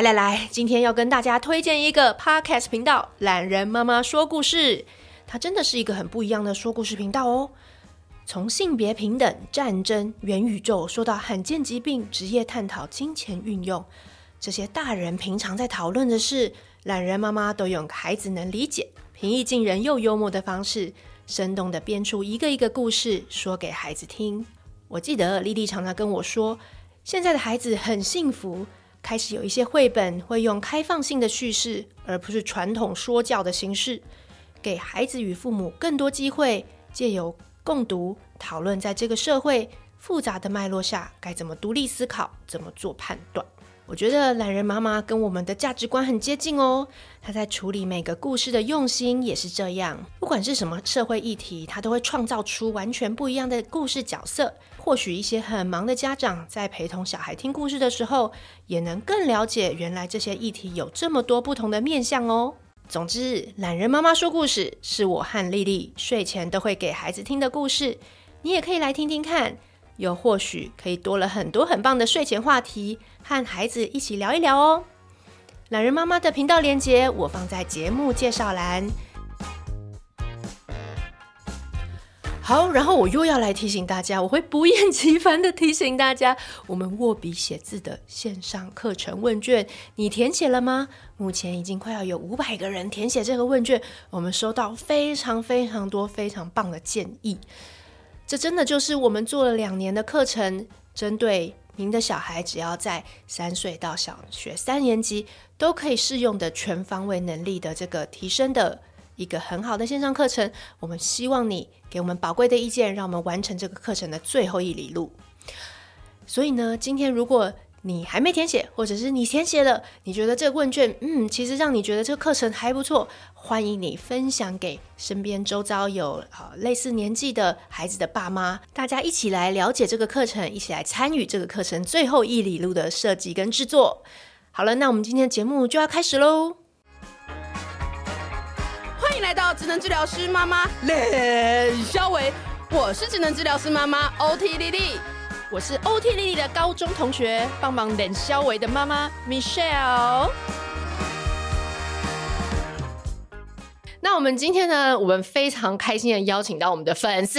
来来来，今天要跟大家推荐一个 Podcast 频道——懒人妈妈说故事。它真的是一个很不一样的说故事频道哦。从性别平等、战争、元宇宙，说到罕见疾病、职业探讨、金钱运用，这些大人平常在讨论的事，懒人妈妈都用孩子能理解、平易近人又幽默的方式，生动地编出一个一个故事，说给孩子听。我记得莉莉常常跟我说，现在的孩子很幸福，开始有一些绘本会用开放性的叙事，而不是传统说教的形式，给孩子与父母更多机会，借由共读讨论，在这个社会复杂的脉络下，该怎么独立思考，怎么做判断。我觉得懒人妈妈跟我们的价值观很接近哦。她在处理每个故事的用心也是这样。不管是什么社会议题，她都会创造出完全不一样的故事角色。或许一些很忙的家长在陪同小孩听故事的时候，也能更了解原来这些议题有这么多不同的面向哦。总之，懒人妈妈说故事是我和丽丽睡前都会给孩子听的故事，你也可以来听听看。又或许可以多了很多很棒的睡前话题，和孩子一起聊一聊哦。懒人妈妈的频道连接我放在节目介绍栏。好，然后我又要来提醒大家，我会不厌其烦的提醒大家，我们握笔写字的线上课程问卷，你填写了吗？目前已经快要有五百个人填写这个问卷，我们收到非常非常多非常棒的建议。这真的就是我们做了两年的课程，针对您的小孩，只要在三岁到小学三年级都可以适用的全方位能力的这个提升的一个很好的线上课程。我们希望你给我们宝贵的意见，让我们完成这个课程的最后一里路。所以呢，今天如果你还没填写，或者是你填写了，你觉得这个问卷，嗯，其实让你觉得这个课程还不错，欢迎你分享给身边周遭有啊类似年纪的孩子的爸妈，大家一起来了解这个课程，一起来参与这个课程最后一里路的设计跟制作。好了，那我们今天的节目就要开始喽！欢迎来到智能治疗师妈妈冷肖维，我是智能治疗师妈妈 OT 丽丽。我是 OT 丽丽的高中同学，帮忙冷肖维的妈妈 Michelle。那我们今天呢，我们非常开心的邀请到我们的粉丝，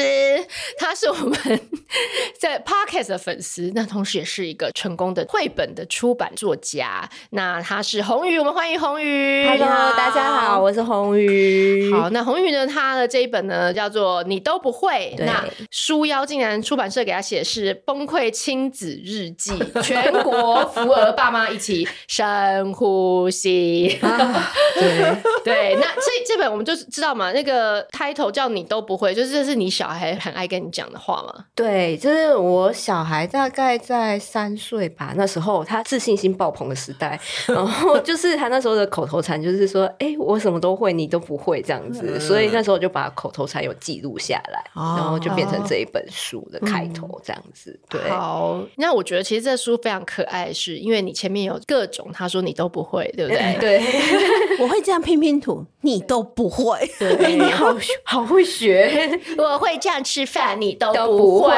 他是我们 在 Podcast 的粉丝，那同时也是一个成功的绘本的出版作家。那他是红宇，我们欢迎红宇。Hello，大家好，我是红宇。好，那红宇呢，他的这一本呢叫做《你都不会》，那书腰竟然出版社给他写是《崩溃亲子日记》，全国扶儿爸妈一起深呼吸。对 对，那这这本。我们就知道嘛，那个 title 叫你都不会，就是这是你小孩很爱跟你讲的话嘛？对，就是我小孩大概在三岁吧，那时候他自信心爆棚的时代，然后就是他那时候的口头禅就是说：“哎、欸，我什么都会，你都不会这样子。嗯”所以那时候就把口头禅有记录下来，哦，然后就变成这一本书的开头这样子。嗯、对，好，那我觉得其实这书非常可爱，是因为你前面有各种他说你都不会，对不对？欸、对，我会这样拼拼图，你都不。不会，你好好会学。我会这样吃饭，你都不会，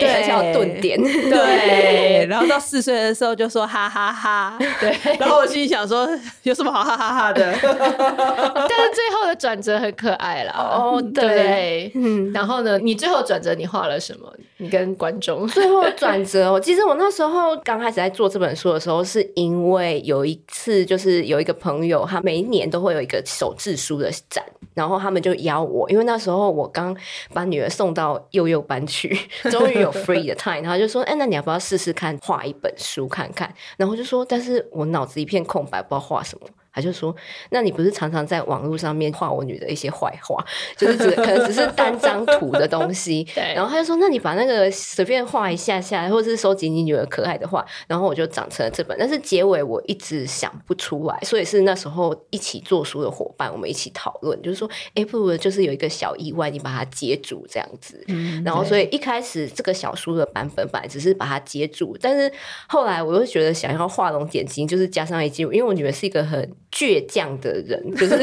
对，而且要顿点，对。然后到四岁的时候就说哈哈哈，哈，对。然后我心里想说，有什么好哈哈哈的？但是最后的转折很可爱啦。哦，对，嗯。然后呢，你最后转折你画了什么？你跟观众最后转折，其实我那时候刚开始在做这本书的时候，是因为有一次，就是有一个朋友，他每一年都会有一个手制书的展，然后他们就邀我，因为那时候我刚把女儿送到幼幼班去，终于有 free 的 time，他就说：“哎、那你要不要试试看画一本书看看？”然后就说：“但是我脑子一片空白，不知道画什么。”他就说：“那你不是常常在网络上面画我女的一些坏话，就是只可能只是单张图的东西。对。然后他就说：那你把那个随便画一下下，或者是收集你女儿可爱的画，然后我就长成了这本。但是结尾我一直想不出来，所以是那时候一起做书的伙伴，我们一起讨论，就是说，哎，不如就是有一个小意外，你把它接住这样子。嗯。然后所以一开始这个小书的版本本来只是把它接住，但是后来我又觉得想要画龙点睛，就是加上一句，因为我女儿是一个很。倔强的人，就是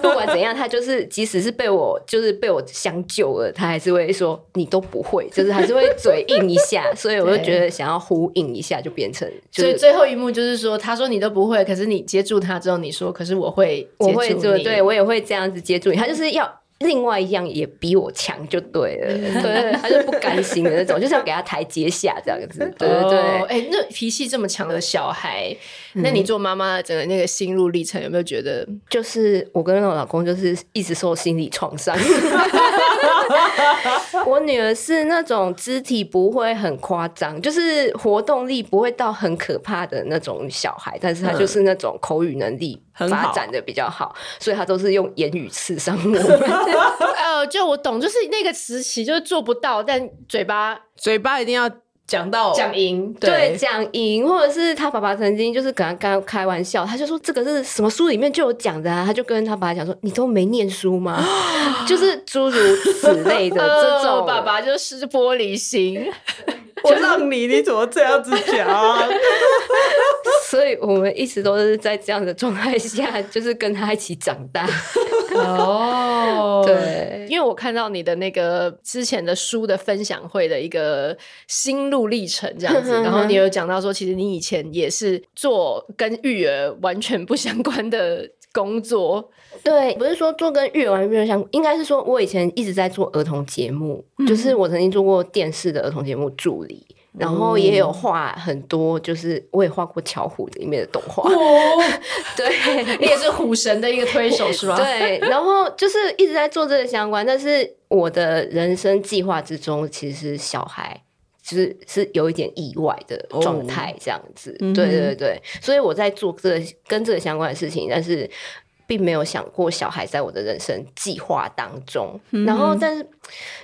不管怎样，他就是即使是被我就是被我相救了，他还是会说你都不会，就是还是会嘴硬一下。所以我就觉得想要呼应一下，就变成、就是、所以最后一幕就是说，他说你都不会，可是你接住他之后，你说可是我会我会做，对我也会这样子接住你。他就是要。另外一样也比我强就对了，对，他就不甘心的那种，就是要给他台阶下这样子，对 对对。哎、哦欸，那脾气这么强的小孩，嗯、那你做妈妈的整个那个心路历程有没有觉得，就是我跟我老公就是一直受心理创伤。我女儿是那种肢体不会很夸张，就是活动力不会到很可怕的那种小孩，但是她就是那种口语能力发展的比较好，嗯、所以她都是用言语刺伤我。呃，就我懂，就是那个时期就是做不到，但嘴巴嘴巴一定要讲到讲赢，对，讲赢，或者是他爸爸曾经就是跟他刚开玩笑，他就说这个是什么书里面就有讲的啊，他就跟他爸爸讲说，你都没念书吗？就是诸如此类的 这种，爸爸就是玻璃心。我让你，你怎么这样子讲？所以我们一直都是在这样的状态下，就是跟他一起长大。哦，对，因为我看到你的那个之前的书的分享会的一个心路历程这样子，然后你有讲到说，其实你以前也是做跟育儿完全不相关的工作。对，不是说做跟育儿完全不相关，应该是说我以前一直在做儿童节目，嗯、就是我曾经做过电视的儿童节目助理。然后也有画很多，就是我也画过巧虎里面的动画。哦、对，你也是虎神的一个推手是吧？对，然后就是一直在做这个相关，但是我的人生计划之中，其实小孩就是是有一点意外的状态这样子。哦、对对对，所以我在做这个跟这个相关的事情，但是。并没有想过小孩在我的人生计划当中，嗯、然后但是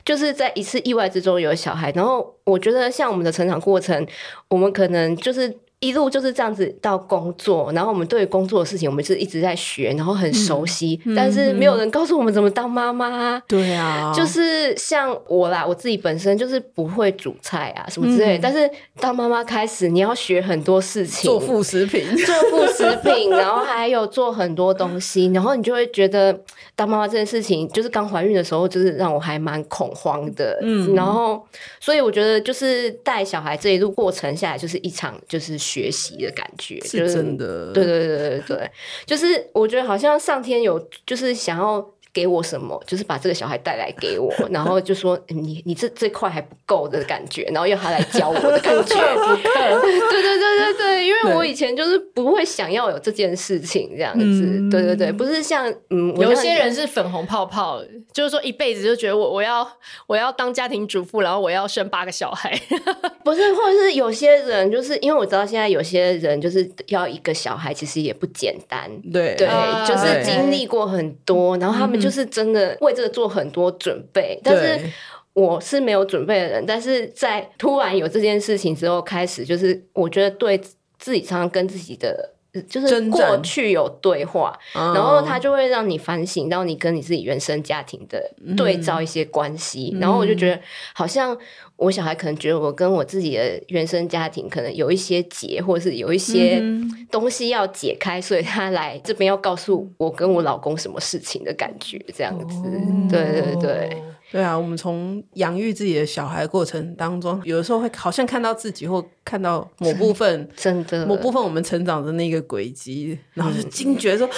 就是在一次意外之中有小孩，然后我觉得像我们的成长过程，我们可能就是。一路就是这样子到工作，然后我们对工作的事情，我们是一直在学，然后很熟悉，嗯、但是没有人告诉我们怎么当妈妈。对啊，就是像我啦，我自己本身就是不会煮菜啊什么之类，嗯、但是当妈妈开始，你要学很多事情，做副食品，做副食品，然后还有做很多东西，然后你就会觉得当妈妈这件事情，就是刚怀孕的时候，就是让我还蛮恐慌的。嗯，然后所以我觉得就是带小孩这一路过程下来，就是一场就是。学习的感觉是真的，对对对对对，就是我觉得好像上天有就是想要给我什么，就是把这个小孩带来给我，然后就说你你这这块还不够的感觉，然后要他来教我的感觉，对对对对对，因为我以前就是不会想要有这件事情这样子，对对对，不是像嗯，有些人是粉红泡泡，就是说一辈子就觉得我我要我要当家庭主妇，然后我要生八个小孩，不是，或者是有些人就是因为我知道现在有些人就是要一个小孩，其实也不简单，对。对，就是经历过很多，然后他们。就是真的为这个做很多准备，但是我是没有准备的人。但是在突然有这件事情之后，开始就是我觉得对自己常常跟自己的就是过去有对话，然后他就会让你反省到你跟你自己原生家庭的对照一些关系，然后我就觉得好像。我小孩可能觉得我跟我自己的原生家庭可能有一些结，或者是有一些东西要解开，所以他来这边要告诉我跟我老公什么事情的感觉，这样子。哦、对对对，对啊，我们从养育自己的小孩过程当中，有的时候会好像看到自己，或看到某部分，真的某部分我们成长的那个轨迹，然后就惊觉说。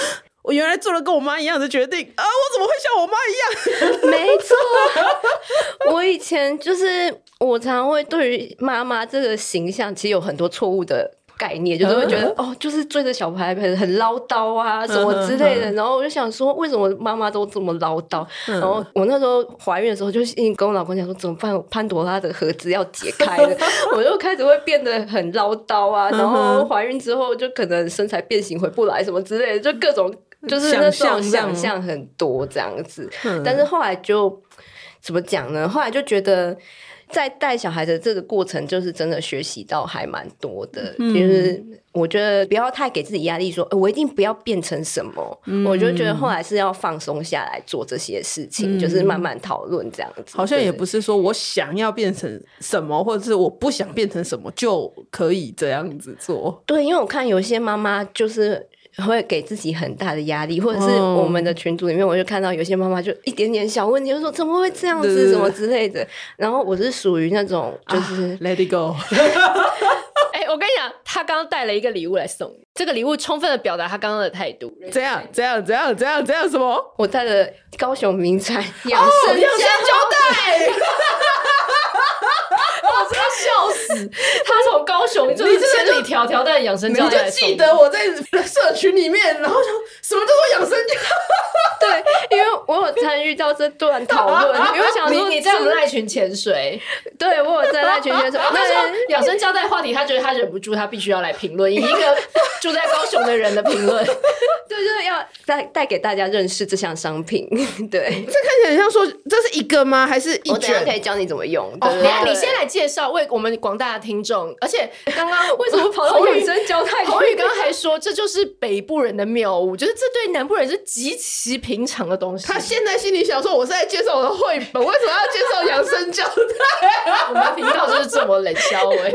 我原来做了跟我妈一样的决定啊！我怎么会像我妈一样？没错，我以前就是我常常会对于妈妈这个形象，其实有很多错误的概念，就是会觉得哦，就是追着小孩很很唠叨啊，什么之类的。然后我就想说，为什么妈妈都这么唠叨？然后我那时候怀孕的时候，就跟我老公讲说，怎么办？潘朵拉的盒子要解开了，我就开始会变得很唠叨啊。然后怀孕之后，就可能身材变形回不来什么之类的，就各种。就是那种想象很多这样子，嗯、但是后来就怎么讲呢？后来就觉得在带小孩的这个过程，就是真的学习到还蛮多的。嗯、就是我觉得不要太给自己压力说，我一定不要变成什么。嗯、我就觉得后来是要放松下来做这些事情，嗯、就是慢慢讨论这样子。好像也不是说我想要变成什么，或者是我不想变成什么就可以这样子做。对，因为我看有些妈妈就是。会给自己很大的压力，或者是我们的群组里面，我就看到有些妈妈就一点点小问题就说怎么会这样子，什么之类的。然后我是属于那种就是 Let it go。哎，我跟你讲，他刚刚带了一个礼物来送你，这个礼物充分的表达他刚刚的态度。这样，这样，这样，这样，这样什么？我带了高雄名产养生养生胶带。我真的笑死！他从高雄就是千里迢迢带养生胶带，你就记得我在社群里面，然后想什么叫做养生胶？对，因为我有参与到这段讨论，因为想说你在我们赖群潜水，对我有在赖群潜水。但是养生胶带话题，他觉得他忍不住，他必须要来评论，以一个 住在高雄的人的评论，对，就是要带带给大家认识这项商品。对，这看起来很像说这是一个吗？还是一卷？我等下可以教你怎么用。哦，你先来介绍，为我们广大的听众。而且刚刚 为什么跑到女生胶带？侯宇刚刚还说，这就是北部人的谬误，就是这对南部人是极其平常的东西。他现在心里想说：“我是在介绍我的绘本，为什么要介绍养生胶带？”我们频道就是这么冷笑哎，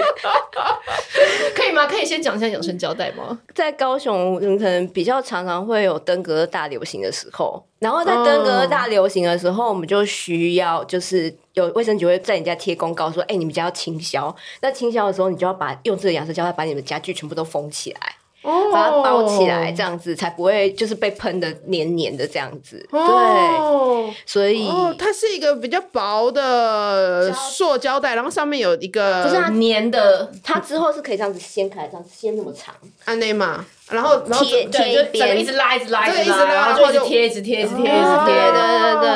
可以吗？可以先讲一下养生胶带吗？在高雄，可能比较常常会有登革大流行的时候。然后在登革热大流行的时候，我们就需要就是有卫生局会在你家贴公告说，哎，你们家要清消。那清消的时候，你就要把用这个养生胶带把你们家具全部都封起来，哦，把它包起来，这样子才不会就是被喷的黏黏的这样子。哦、对，所以、哦、它是一个比较薄的塑胶袋，然后上面有一个就是它粘的，它之后是可以这样子掀开，这样子掀那么长，安内嘛。然后，然后贴对，就整个一直拉，一直拉，一直拉，然后就一直贴，一直贴，一直贴，一直贴，对对对。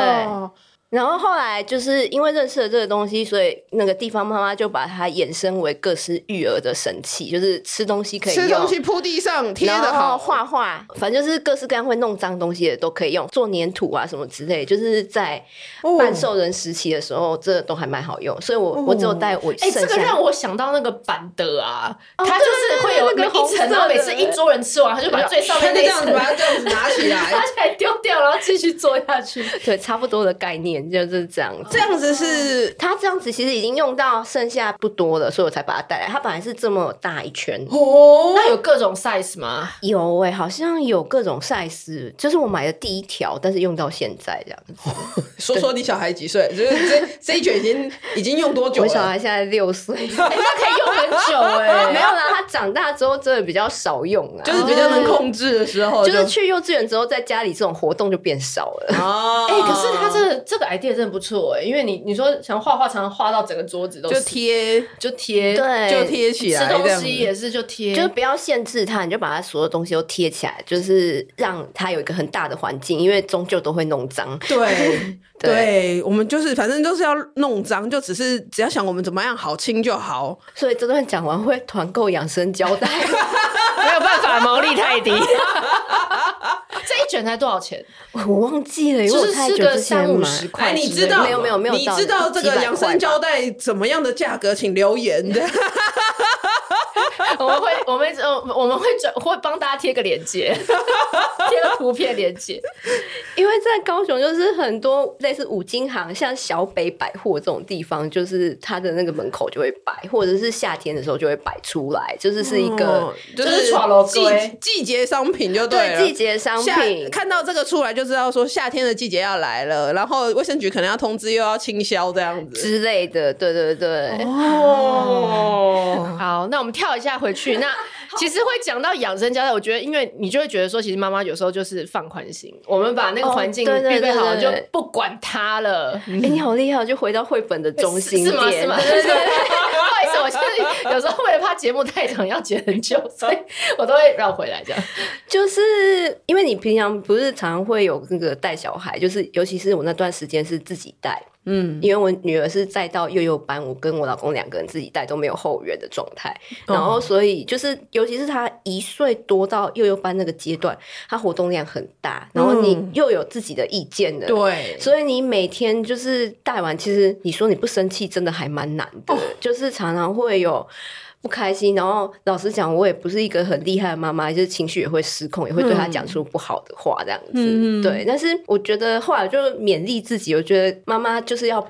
然后后来就是因为认识了这个东西，所以那个地方妈妈就把它衍生为各式育儿的神器，就是吃东西可以，吃东西铺地上贴的好，画画，反正就是各式各样会弄脏东西的都可以用，做粘土啊什么之类，就是在半兽人时期的时候，这都还蛮好用。所以我我只有带我，哎，这个让我想到那个板的啊，它就是会有每一层，然后每次一桌人吃完，他就把最上面那一层，把它这样子拿起来，拿起来丢掉，然后继续做下去。对，差不多的概念。就是这样子，这样子是它这样子其实已经用到剩下不多了，所以我才把它带来。它本来是这么大一圈哦，那有各种 size 吗？有哎、欸，好像有各种 size，就是我买的第一条，但是用到现在这样子。哦、说说你小孩几岁？就是这这一卷已经已经用多久了？我小孩现在六岁，哎、欸，那可以用很久哎、欸。没有啦，他长大之后真的比较少用啊，就是比较能控制的时候，就是去幼稚园之后，在家里这种活动就变少了哦。哎、欸，可是他这个、这个 idea 真的不错哎、欸，因为你你说想画画，常常画到整个桌子都是，就贴就贴，对，就贴起来。吃东西也是就贴，就是不要限制它，你就把它所有东西都贴起来，就是让它有一个很大的环境，因为终究都会弄脏。对 对，对，我们就是反正就是要弄脏，就只是只要想我们怎么样好清就好。所以这段讲完会团购养生胶带，没有办法，毛利太低。这一卷才多少钱？我忘记了，因为我太久之前买。哎，你知道没有没有没有？你知道这个养生胶带怎么样的价格？请留言。我们会，我们我们会转，会帮大家贴个链接，贴个图片链接。因为在高雄，就是很多类似五金行，像小北百货这种地方，就是它的那个门口就会摆，或者是夏天的时候就会摆出来，就是是一个，哦、就是季季节商品就对了，对季节商品。看到这个出来就知道说夏天的季节要来了，然后卫生局可能要通知又要清销这样子之类的，对对对。哦，好，那我们跳一下回去。那 其实会讲到养生胶带，我觉得因为你就会觉得说，其实妈妈有时候就是放宽心，我们把那个环境预备好了，就不管他了。哎、欸，你好厉害，就回到绘本的中心 点，是吗？是吗？对对对。不好意思，我现在有时候为了怕节目太长要剪很久，所以我都会绕回来这样。就是因为你平常不是常常会有那个带小孩，就是尤其是我那段时间是自己带。嗯，因为我女儿是再到幼幼班，我跟我老公两个人自己带都没有后援的状态，然后所以就是，尤其是她一岁多到幼幼班那个阶段，她活动量很大，然后你又有自己的意见的，对，所以你每天就是带完，其实你说你不生气，真的还蛮难的，就是常常会有。不开心，然后老实讲，我也不是一个很厉害的妈妈，就是情绪也会失控，也会对他讲出不好的话，这样子。嗯、对，但是我觉得后来就勉励自己，我觉得妈妈就是要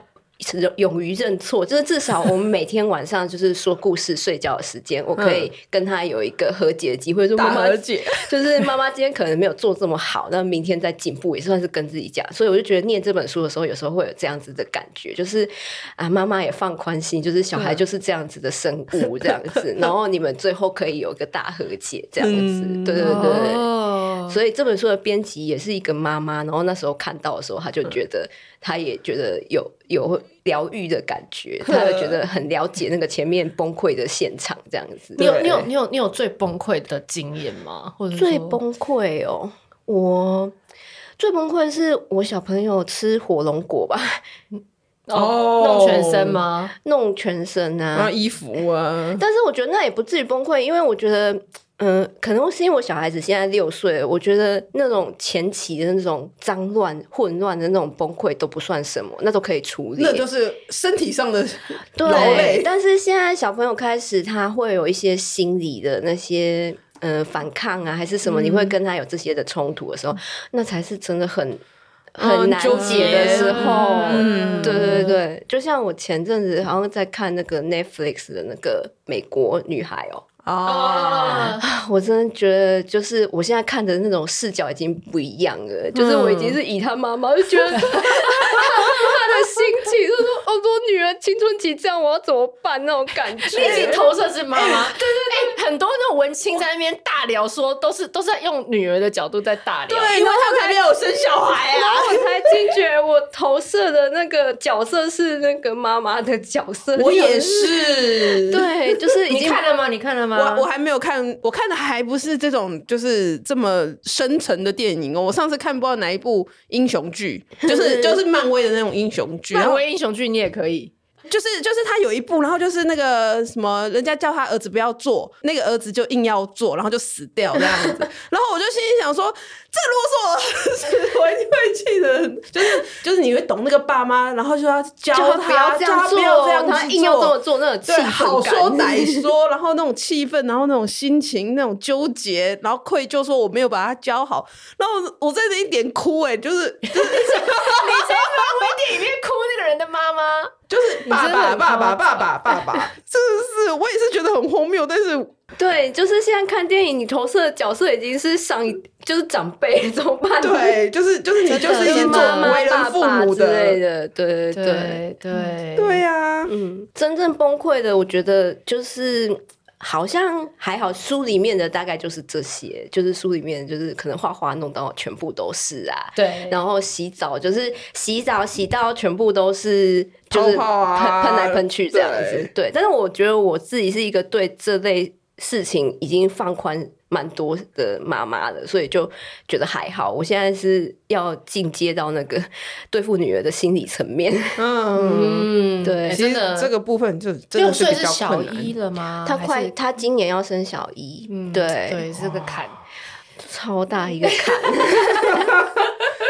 勇于认错，就是至少我们每天晚上就是说故事、睡觉的时间，我可以跟他有一个和解的机会。说妈妈和解，就是妈妈今天可能没有做这么好，那明天再进步也算是跟自己讲。所以我就觉得念这本书的时候，有时候会有这样子的感觉，就是啊，妈妈也放宽心，就是小孩就是这样子的生物，这样子，然后你们最后可以有一个大和解，这样子，对对对。哦、所以这本书的编辑也是一个妈妈，然后那时候看到的时候，她就觉得，他也觉得有有。疗愈的感觉，他会觉得很了解那个前面崩溃的现场，这样子。你有你有你有你有最崩溃的经验吗？或者最崩溃哦，我最崩溃是我小朋友吃火龙果吧？哦，弄全身吗？弄全身啊，啊，衣服啊。但是我觉得那也不至于崩溃，因为我觉得。嗯，可能是因为我小孩子现在六岁了，我觉得那种前期的那种脏乱、混乱的那种崩溃都不算什么，那都可以处理。那就是身体上的 对，累但是现在小朋友开始他会有一些心理的那些呃反抗啊，还是什么？你会跟他有这些的冲突的时候，嗯、那才是真的很很难解的时候。嗯，对对对，就像我前阵子好像在看那个 Netflix 的那个美国女孩哦。啊！Oh. 我真的觉得，就是我现在看的那种视角已经不一样了。嗯、就是我已经是以他妈妈，就觉得他的心情，就是说，哦，我女儿青春期这样，我要怎么办？那种感觉，你已经投射是妈妈。对对对，很多那种文青在那边大聊，说都是都是在用女儿的角度在大聊。对，因为他才没有生小孩啊。然后我才惊觉，我投射的那个角色是那个妈妈的角色。我也是。对，就是已经你看了吗？你看了吗？我我还没有看，我看的还不是这种就是这么深沉的电影哦。我上次看不知道哪一部英雄剧，就是 就是漫威的那种英雄剧。漫威英雄剧你也可以。就是就是他有一部，然后就是那个什么，人家叫他儿子不要做，那个儿子就硬要做，然后就死掉这样子。然后我就心里想说，这如果是我儿子，我一定会气的。就是就是你会懂那个爸妈，然后就要教他不要这样做，他硬要这么做，那种气氛，好说歹说，然后那种气氛，然后那种心情，那种纠结，然后愧疚，说我没有把他教好。然后我在这一点哭，哎，就是 你在漫威电影里面哭那个人的妈妈。就是爸爸，爸爸，爸爸，爸爸，真的是，我也是觉得很荒谬。但是，对，就是现在看电影，你投射的角色已经是上一，就是长辈，怎么办？对，就是就是你就是一些做为人父母之类的，对对对对对呀。嗯，真正崩溃的，我觉得就是。好像还好，书里面的大概就是这些，就是书里面就是可能画画弄到全部都是啊，对，然后洗澡就是洗澡洗到全部都是就是喷喷来喷去这样子，对，对。但是我觉得我自己是一个对这类事情已经放宽。蛮多的妈妈了，所以就觉得还好。我现在是要进阶到那个对付女儿的心理层面。嗯，对，真的这个部分就六岁是小一了吗？他快，他今年要升小一。嗯，对对，这个坎超大一个坎。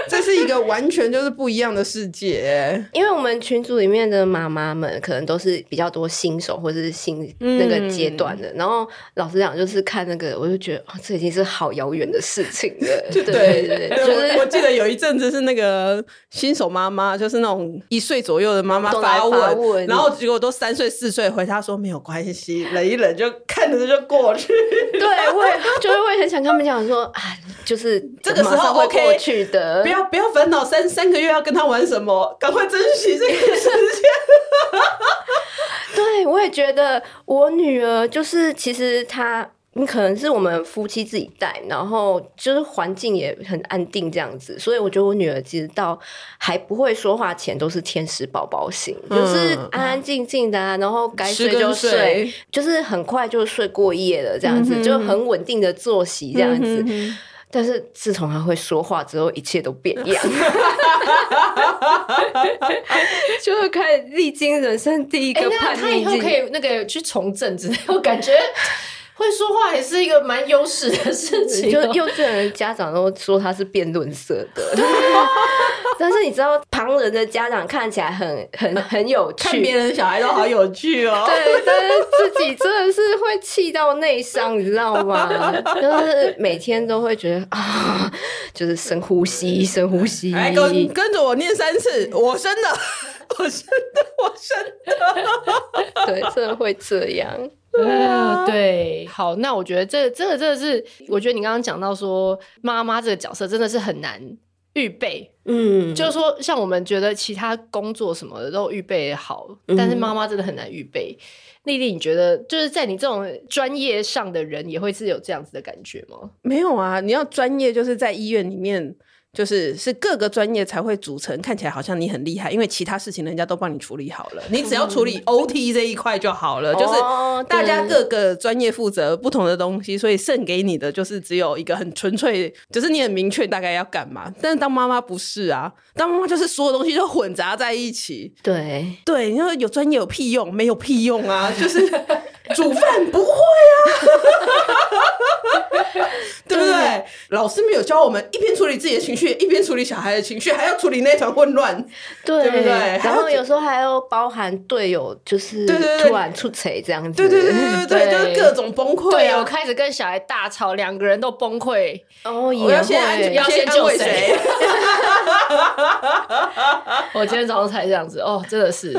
这是一个完全就是不一样的世界，因为我们群组里面的妈妈们可能都是比较多新手或者是新那个阶段的，嗯、然后老实讲，就是看那个，我就觉得、哦、这已经是好遥远的事情了。对对对，就是我记得有一阵子是那个新手妈妈，就是那种一岁左右的妈妈发问，然后结果都三岁四岁回她说没有关系，忍一忍就看着就过去。对，我也就是会很想跟他们讲说啊，就是这个时候会过去的。不要不要烦恼三三个月要跟他玩什么，赶快珍惜这个时间。对，我也觉得我女儿就是，其实她，你可能是我们夫妻自己带，然后就是环境也很安定这样子，所以我觉得我女儿其实到还不会说话前都是天使宝宝型，嗯、就是安安静静的啊，然后该睡就睡，睡就是很快就睡过夜了这样子，嗯、就很稳定的作息这样子。嗯但是自从她会说话之后，一切都变样，就会开始历经人生第一个叛逆期。欸、他以后可以那个去从政之类，我感觉。会说话也是一个蛮优势的事情，就幼稚园家长都说他是辩论社的，但是你知道旁人的家长看起来很很很有趣，看别人小孩都好有趣哦。对，但是自己真的是会气到内伤，你知道吗？就是每天都会觉得啊，就是深呼吸，深呼吸，跟跟着我念三次，我生的。我生的，我生的，对，真的会这样。呃，对，好，那我觉得这真的真的是，我觉得你刚刚讲到说妈妈这个角色真的是很难预备，嗯，就是说像我们觉得其他工作什么的都预备好，但是妈妈真的很难预备。丽丽，你觉得就是在你这种专业上的人也会是有这样子的感觉吗？没有啊，你要专业就是在医院里面。就是是各个专业才会组成，看起来好像你很厉害，因为其他事情人家都帮你处理好了，你只要处理 OT 这一块就好了。就是大家各个专业负责不同的东西，所以剩给你的就是只有一个很纯粹，就是你很明确大概要干嘛。但是当妈妈不是啊，当妈妈就是所有东西都混杂在一起。对对，你说有专业有屁用？没有屁用啊！就是 煮饭不会啊，对不对？老师没有教我们一边处理自己的情绪。一边处理小孩的情绪，还要处理那团混乱，对，对不对？然后有时候还要包含队友，就是突然出锤这样子，对对对对 对，就是各种崩溃。队友开始跟小孩大吵，两个人都崩溃。哦，我要先安，要先救谁？我今天早上才这样子，哦，真的是，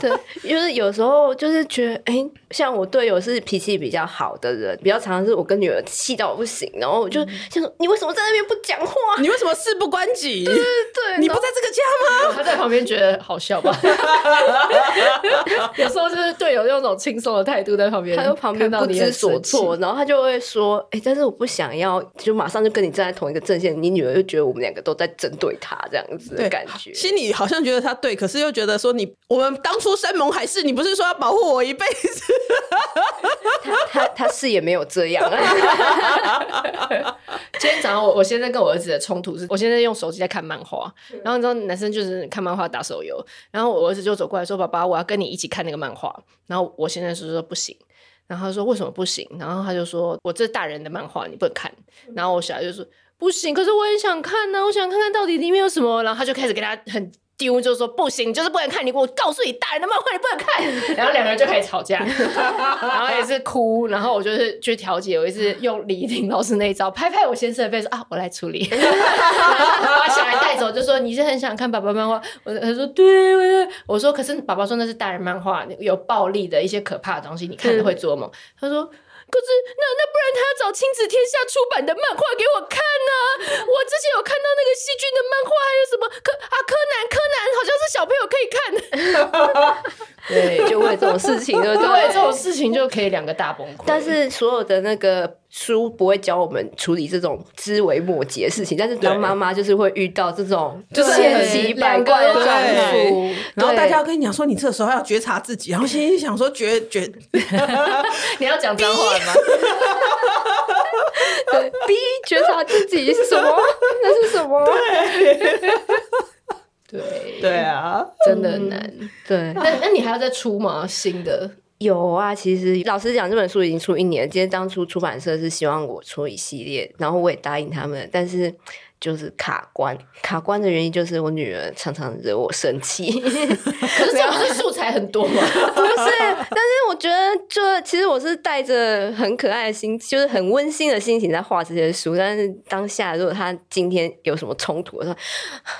对，就是有时候就是觉得，哎，像我队友是脾气比较好的人，比较常常是我跟女儿气到我不行，然后我就想说，你为什么在那边不讲话？你为什么事不关己？对对对，你不在这个家吗？他在旁边觉得好笑吧？有时候就是队友用那种轻松的态度在旁边，他就旁边不知所措，然后他就会说：“哎，但是我不想要，就马上就跟你站在同一个阵线。”你女儿就觉得我们两个都在针对他这样子的感觉，心里好像觉得他对，可是又觉得说你我们当初山盟海誓，你不是说要保护我一辈子？他他他是也没有这样。今天早上我我现在跟我儿子的冲突是，我现在用手机在看漫画，然后你知道男生就是看漫画打手游，然后我儿子就走过来说：“爸爸，我要跟你一起看那个漫画。”然后我现在是说不行，然后他说：“为什么不行？”然后他就说：“我这大人的漫画你不能看。”然后我小孩就说：“不行，可是我也想看呢、啊，我想看看到底里面有什么。”然后他就开始给他很。丢就说不行，就是不能看你。我告诉你，大人的漫画你不能看。然后两个人就开始吵架，然后也是哭。然后我就是去调解，我一直用李婷老师那一招，拍拍我先生的背说啊，我来处理。把小孩带走，就说你是很想看爸爸漫画。我他说对，我我说可是爸爸说那是大人漫画，有暴力的一些可怕的东西，你看着会做梦。他说。可是那那不然他要找亲子天下出版的漫画给我看呢、啊？我之前有看到那个细菌的漫画，还有什么柯啊柯南柯南，好像是小朋友可以看的。对，就为这种事情，就对，为这种事情就可以两个大崩溃。但是所有的那个书不会教我们处理这种枝微末节的事情，但是当妈妈就是会遇到这种就是千奇百怪的状况，然后大家要跟你讲说，你这时候要觉察自己，然后心里想说觉觉，你要讲脏话吗？对，逼觉察自己是什么？那是什么？对。对对啊，真的很难。嗯、对，那那你还要再出吗？新的有啊，其实老实讲，这本书已经出一年。今天当初出版社是希望我出一系列，然后我也答应他们，但是。就是卡关，卡关的原因就是我女儿常常惹我生气。可是这样不是素材很多吗？不是，但是我觉得，就其实我是带着很可爱的心，就是很温馨的心情在画这些书。但是当下，如果她今天有什么冲突的时候，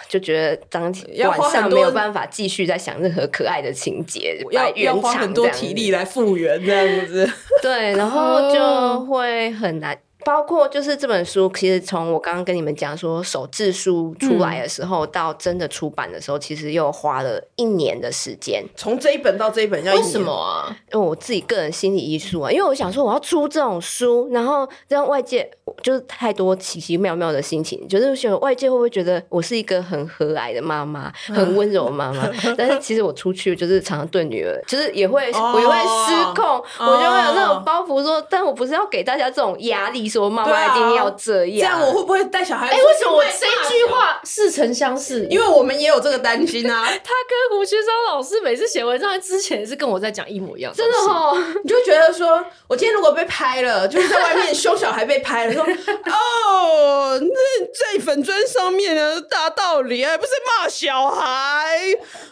就觉得当天晚上没有办法继续再想任何可爱的情节，要要花很多体力来复原这样子。对，然后就会很难。包括就是这本书，其实从我刚刚跟你们讲说手制书出来的时候，嗯、到真的出版的时候，其实又花了一年的时间。从这一本到这一本要一，为什么啊？因为我自己个人心理因素啊，因为我想说我要出这种书，然后让外界就是太多奇奇妙妙的心情，就是想外界会不会觉得我是一个很和蔼的妈妈，很温柔的妈妈？但是其实我出去就是常常对女儿，就是也会、哦、我也会失控，哦、我就会有那种包袱说，但我不是要给大家这种压力。说妈妈一定要这样，这样我会不会带小孩？哎，为什么我这句话似曾相识？因为我们也有这个担心啊。他跟胡学昭老师每次写文章之前是跟我在讲一模一样，真的哦。你就觉得说，我今天如果被拍了，就是在外面凶小孩被拍了，说 哦，那在粉砖上面的大道理，还不是骂小孩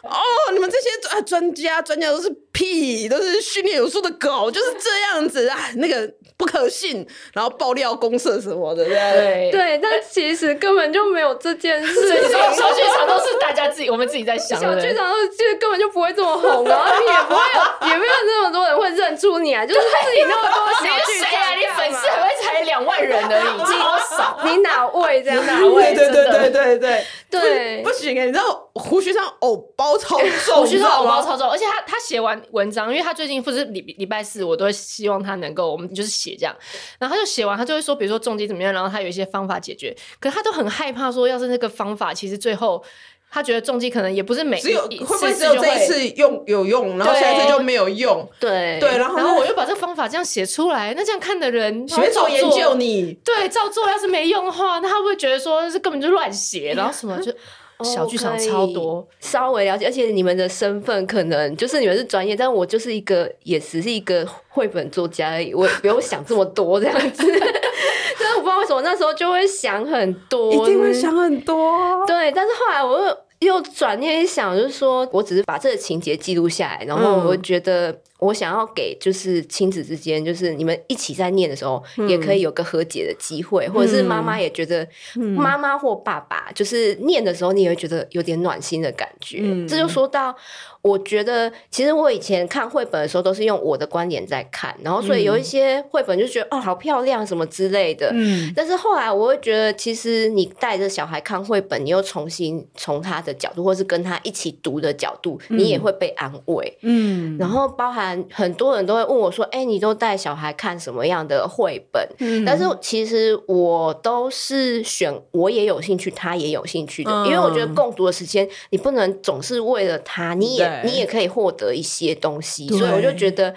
哦？你们这些啊专家专家都是屁，都是训练有素的狗，就是这样子啊，那个不可信，然后爆。料公社什么的，对对对，但其实根本就没有这件事情。小剧场都是大家自己，我们自己在想。小剧场都其实根本就不会这么红，然后也不会有，也没有那么多人会认出你啊，就是自己那么多小剧场，你粉丝还会才两万人而已，超少。你哪位这样？哪位？对对对对对对，不行哎，你知道胡须上偶包超重，胡须上偶包超重，而且他他写完文章，因为他最近不是礼礼拜四，我都会希望他能够我们就是写这样，然后他就写完，他就会说，比如说重疾怎么样，然后他有一些方法解决，可是他都很害怕说，要是那个方法其实最后他觉得重击可能也不是每只有会不会只有这一次用有用，然后下一次就没有用，对。对，然后然后我又把这个方法这样写出来，那这样看的人喜欢做研究你，对，照做要是没用的话，那他会不会觉得说是根本就乱写，然后什么就。小剧场超多，oh, 稍微了解，而且你们的身份可能就是你们是专业，但我就是一个，也只是一个绘本作家而已，我也不用想这么多这样子。不知道为什么那时候就会想很多，一定会想很多。对，但是后来我又又转念一想，就是说我只是把这个情节记录下来，然后我觉得。我想要给就是亲子之间，就是你们一起在念的时候，嗯、也可以有个和解的机会，嗯、或者是妈妈也觉得，妈妈或爸爸就是念的时候，你也会觉得有点暖心的感觉。嗯、这就说到，我觉得其实我以前看绘本的时候，都是用我的观点在看，然后所以有一些绘本就觉得哦，好漂亮什么之类的。嗯，但是后来我会觉得，其实你带着小孩看绘本，你又重新从他的角度，或是跟他一起读的角度，你也会被安慰。嗯，然后包含。很多人都会问我说：“哎、欸，你都带小孩看什么样的绘本？”嗯、但是其实我都是选我也有兴趣，他也有兴趣的，嗯、因为我觉得共读的时间，你不能总是为了他，你也你也可以获得一些东西，所以我就觉得。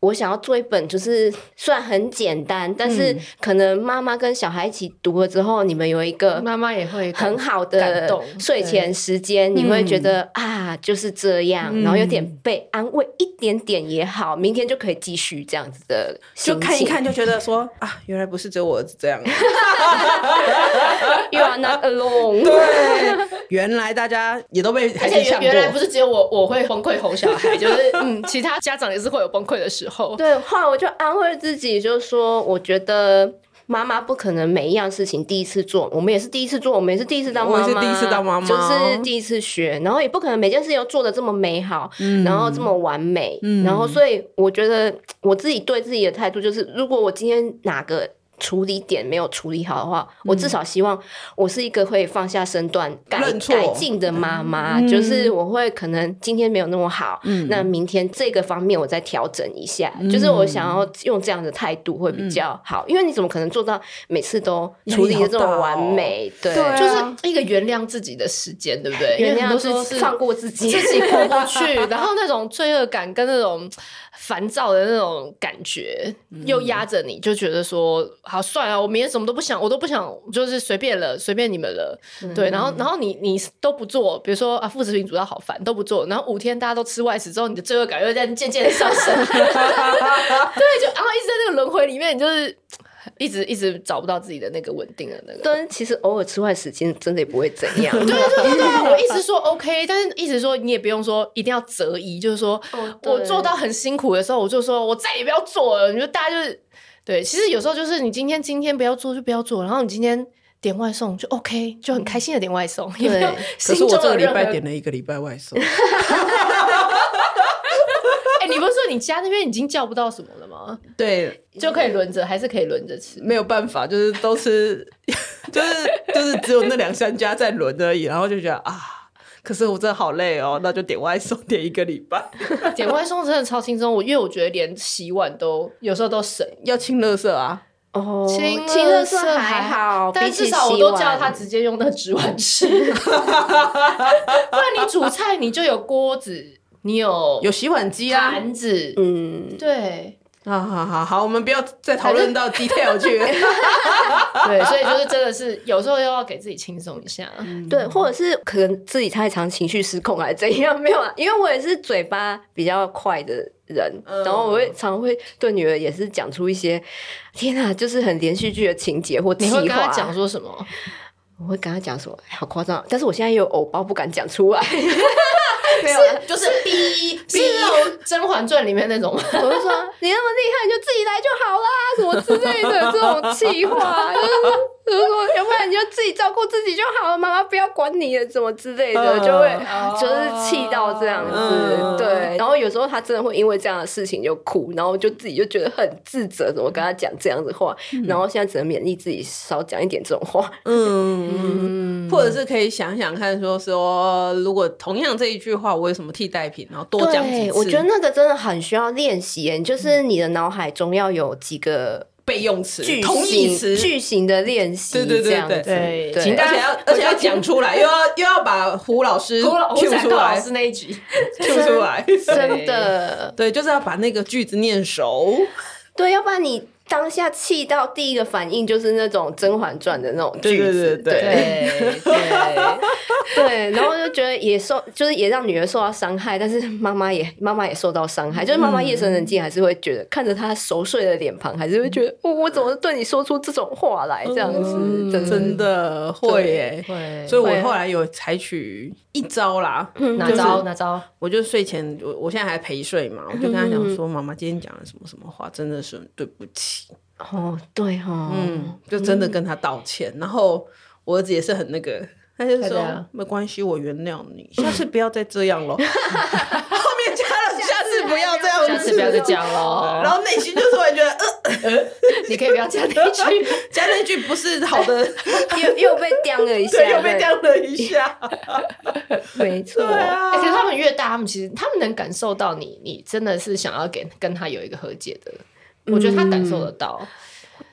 我想要做一本，就是虽然很简单，但是可能妈妈跟小孩一起读了之后，你们有一个妈妈也会很好的睡前时间，你会觉得啊，就是这样，然后有点被安慰一点点也好，明天就可以继续这样子的，就看一看就觉得说啊，原来不是只有我儿子这样，You are not alone。对，原来大家也都被而且，原来不是只有我我会崩溃哄小孩，就是嗯，其他家长也是会有崩溃的时候。对，后来我就安慰自己，就是说，我觉得妈妈不可能每一样事情第一次做，我们也是第一次做，我们也是第一次当妈妈，是第一次当妈妈，就是第一次学，然后也不可能每件事情都做的这么美好，嗯、然后这么完美，嗯、然后所以我觉得我自己对自己的态度就是，如果我今天哪个。处理点没有处理好的话，嗯、我至少希望我是一个会放下身段改改进的妈妈。嗯、就是我会可能今天没有那么好，嗯、那明天这个方面我再调整一下。嗯、就是我想要用这样的态度会比较好，嗯、因为你怎么可能做到每次都处理的这么完美？对，就是一个原谅自己的时间，对不对？原谅都是放过自己，自己过不去，然后那种罪恶感跟那种。烦躁的那种感觉又压着你，就觉得说好算了，我明天什么都不想，我都不想，就是随便了，随便你们了。嗯、对，然后然后你你都不做，比如说啊，副食品主要好烦，都不做，然后五天大家都吃外食之后，你的罪恶感又在渐渐的上升。对，就然后一直在那个轮回里面，你就是。一直一直找不到自己的那个稳定的那个，但其实偶尔吃坏时间真的也不会怎样。对对对对，我一直说 OK，但是一直说你也不用说一定要择一，就是说、哦、我做到很辛苦的时候，我就说我再也不要做了。你说大家就是对，其实有时候就是你今天今天不要做就不要做，然后你今天点外送就 OK，就很开心的点外送。对，可是我这个礼拜点了一个礼拜外送。你不是说你家那边已经叫不到什么了吗？对，就可以轮着，还是可以轮着吃？没有办法，就是都吃，就是就是只有那两三家在轮而已。然后就觉得啊，可是我真的好累哦，那就点外送，点一个礼拜。点外送真的超轻松，我因为我觉得连洗碗都有时候都省，要清垃圾啊。哦，清清垃圾还好，但至少我都叫他直接用那个纸碗吃，不然你煮菜你就有锅子。你有有洗碗机啊，盘子，嗯，对，好好好好，我们不要再讨论到 detail 去。对，所以就是真的是有时候又要给自己轻松一下，嗯、对，或者是可能自己太常情绪失控还是怎样，没有啊，因为我也是嘴巴比较快的人，嗯、然后我会常会对女儿也是讲出一些天啊，就是很连续剧的情节或计划，你会跟她讲说什么？我会跟她讲说，好夸张，但是我现在有偶包不敢讲出来。没有，就是逼逼甄嬛传》里面那种。我就说你那么厉害，你就自己来就好啦，什么之类的这种气话，就是就是说，要不然你就自己照顾自己就好了，妈妈不要管你了，什么之类的，就会就是气到这样子。对，然后有时候他真的会因为这样的事情就哭，然后就自己就觉得很自责，怎么跟他讲这样子话，然后现在只能勉励自己少讲一点这种话。嗯，或者是可以想想看，说说如果同样这一句话，我有什么替代品，然后多讲几次。我觉得那个真的很需要练习，就是你的脑海中要有几个备用词、句同义词、句型的练习。对对对对对，而且要而且要讲出来，又要又要把胡老师胡出来，是那一句 Q 出来，真的对，就是要把那个句子念熟。对，要不然你。当下气到第一个反应就是那种《甄嬛传》的那种句子，对对。对对。对，然后就觉得也受，就是也让女儿受到伤害，但是妈妈也妈妈也受到伤害，就是妈妈夜深人静还是会觉得看着她熟睡的脸庞，还是会觉得我我怎么对你说出这种话来这样子，真的。会耶，会，所以我后来有采取一招啦，哪招？哪招？我就睡前我我现在还陪睡嘛，我就跟他讲说，妈妈今天讲了什么什么话，真的是对不起。哦，对哈，嗯，就真的跟他道歉，然后我儿子也是很那个，他就说没关系，我原谅你，下次不要再这样了。后面加了下次不要这样，下次不要再讲了。然后内心就突然觉得，呃，你可以不要加那句，加那句不是好的，又又被刁了一下，又被刁了一下，没错。啊。可是他们越大，他们其实他们能感受到你，你真的是想要给跟他有一个和解的。我觉得他感受得到，嗯，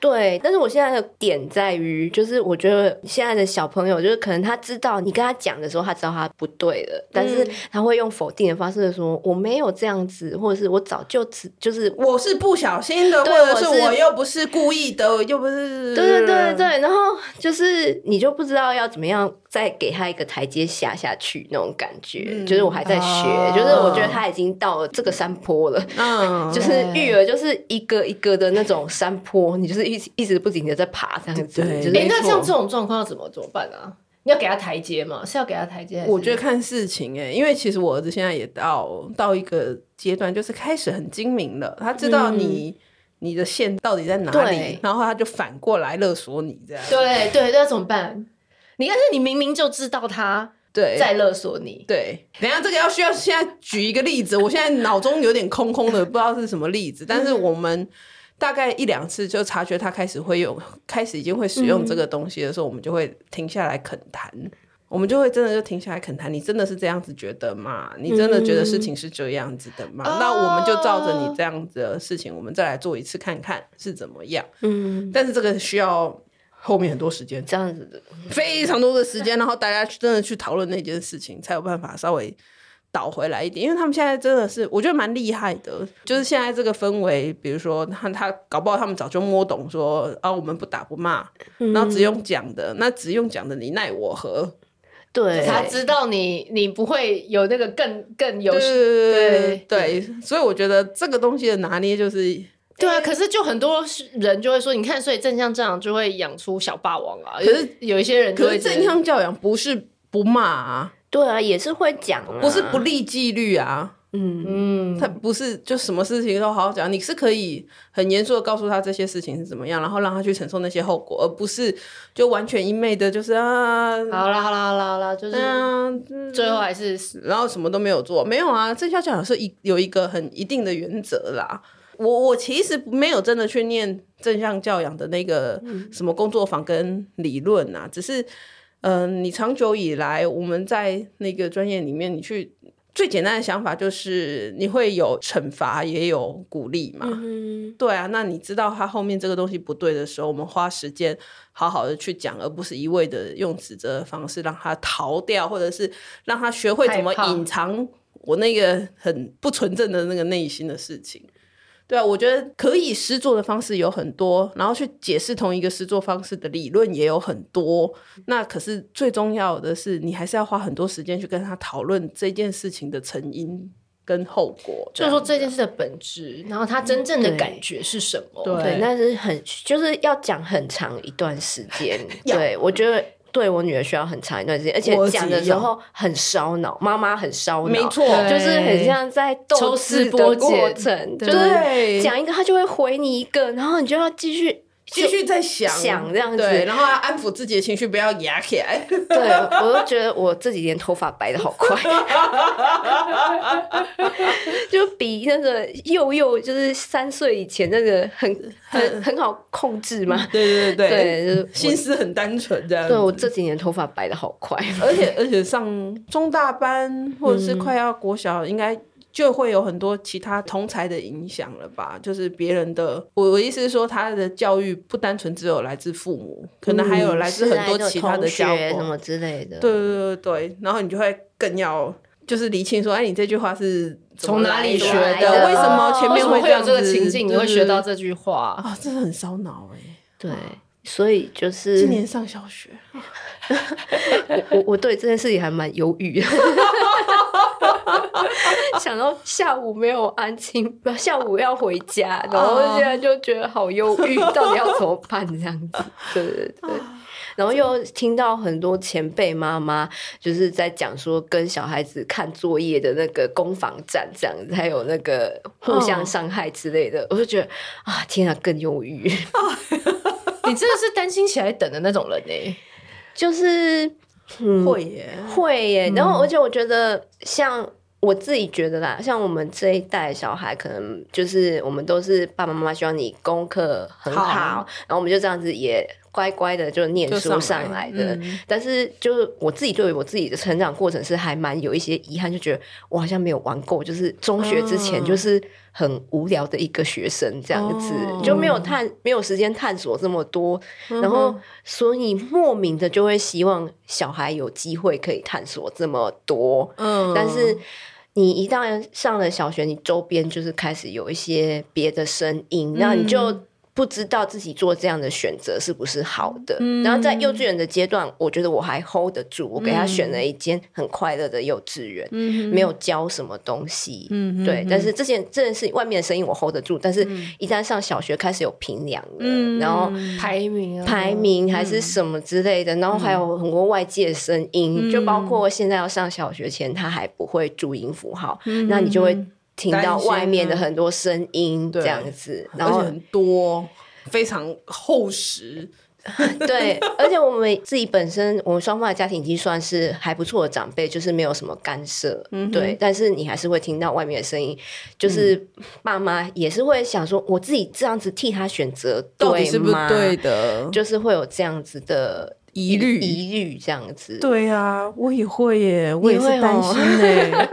对。但是我现在的点在于，就是我觉得现在的小朋友，就是可能他知道你跟他讲的时候，他知道他不对了，但是他会用否定的方式说：“我没有这样子，或者是我早就只就是我是不小心的，或者是我又不是故意的，又不是……对对对对。然后就是你就不知道要怎么样。”再给他一个台阶下下去那种感觉，嗯、就是我还在学，哦、就是我觉得他已经到了这个山坡了。嗯，就是育儿就是一个一个的那种山坡，你就是一直一直不停的在爬这样子。哎、就是欸，那像这种状况要怎么怎么办啊？你要给他台阶吗？是要给他台阶？我觉得看事情哎、欸，因为其实我儿子现在也到到一个阶段，就是开始很精明了，他知道你、嗯、你的线到底在哪里，然后他就反过来勒索你这样。对对，那怎么办？你但是你明明就知道他对在勒索你。对，等下这个要需要现在举一个例子，我现在脑中有点空空的，不知道是什么例子。但是我们大概一两次就察觉他开始会用，开始已经会使用这个东西的时候，我们就会停下来恳谈。我们就会真的就停下来恳谈。你真的是这样子觉得吗？你真的觉得事情是这样子的吗？那我们就照着你这样子的事情，我们再来做一次看看是怎么样。嗯，但是这个需要。后面很多时间，这样子的非常多的时间，然后大家真的去讨论那件事情，才有办法稍微倒回来一点。因为他们现在真的是，我觉得蛮厉害的，就是现在这个氛围，比如说他他搞不好他们早就摸懂说啊，我们不打不骂，嗯、然后只用讲的，那只用讲的，你奈我何？对，他知道你你不会有那个更更有对对，对，所以我觉得这个东西的拿捏就是。对啊，可是就很多人就会说，你看，所以正向教养就会养出小霸王啊。可是有一些人，可是正向教养不是不骂啊，对啊，也是会讲啊，不是不立纪律啊。嗯嗯，他不是就什么事情都好好讲，你是可以很严肃的告诉他这些事情是怎么样，然后让他去承受那些后果，而不是就完全一昧的，就是啊，好啦好啦好啦好啦，就是最后还是然后什么都没有做，没有啊。正向教养是一有一个很一定的原则啦。我我其实没有真的去念正向教养的那个什么工作坊跟理论啊，只是，嗯、呃，你长久以来我们在那个专业里面，你去最简单的想法就是你会有惩罚也有鼓励嘛，嗯、对啊，那你知道他后面这个东西不对的时候，我们花时间好好的去讲，而不是一味的用指责的方式让他逃掉，或者是让他学会怎么隐藏我那个很不纯正的那个内心的事情。对啊，我觉得可以施作的方式有很多，然后去解释同一个施作方式的理论也有很多。那可是最重要的是，你还是要花很多时间去跟他讨论这件事情的成因跟后果，就是说这件事的本质，然后他真正的感觉是什么？对，对，那是很就是要讲很长一段时间。要对，我觉得。对我女儿需要很长一段时间，而且讲的时候很烧脑，妈妈很烧脑，没错，就是很像在斗智的过程，就是讲一个，他就会回你一个，然后你就要继续。继续在想想这样子，对，然后要安抚自己的情绪，不要压起来。对，我都觉得我这几年头发白的好快，就比那个幼幼就是三岁以前那个很 很很好控制嘛。对对对对，就是心思很单纯这样。对，我这几年头发白的好快，而且而且上中大班或者是快要国小，嗯、应该。就会有很多其他同才的影响了吧？就是别人的，我我意思是说，他的教育不单纯只有来自父母，嗯、可能还有来自很多其他的教学什么之类的。对对对对，然后你就会更要就是厘清说，哎，你这句话是从哪里学的？为什么前面会，会有这个情境？你会学到这句话啊？真的很烧脑哎。对，所以就是今年上小学，我我我对这件事情还蛮犹豫的。想到下午没有安亲，下午要回家，然后现在就觉得好忧郁，到底要怎么办？这样子，对对对。然后又听到很多前辈妈妈就是在讲说，跟小孩子看作业的那个攻防战，这样子，还有那个互相伤害之类的，我就觉得啊，天啊，更忧郁。你真的是担心起来等的那种人呢？就是。嗯、会耶，会耶。然后，而且我觉得，像我自己觉得啦，像我们这一代小孩，可能就是我们都是爸爸妈妈希望你功课很好，好然后我们就这样子也。乖乖的就念书上来。的，嗯、但是就是我自己对于我自己的成长过程是还蛮有一些遗憾，就觉得我好像没有玩够，就是中学之前就是很无聊的一个学生这样子，哦、就没有探没有时间探索这么多，嗯、然后所以莫名的就会希望小孩有机会可以探索这么多，嗯，但是你一旦上了小学，你周边就是开始有一些别的声音，那、嗯、你就。不知道自己做这样的选择是不是好的，嗯、然后在幼稚园的阶段，我觉得我还 hold 得住，我给他选了一间很快乐的幼稚园，嗯、没有教什么东西，嗯、对。但是这件这件事，外面的声音我 hold 得住，但是一旦上小学开始有评量了，嗯、然后排名、啊、排名还是什么之类的，然后还有很多外界的声音，嗯、就包括现在要上小学前他还不会注音符号，嗯、那你就会。听到外面的很多声音，这样子，然后很多非常厚实，对，而且我们自己本身，我们双方的家庭已经算是还不错的长辈，就是没有什么干涉，嗯、对，但是你还是会听到外面的声音，就是爸妈也是会想说，我自己这样子替他选择，到底是不是对的？就是会有这样子的。疑虑，疑虑这样子。对啊，我也会耶，我也是担心耶。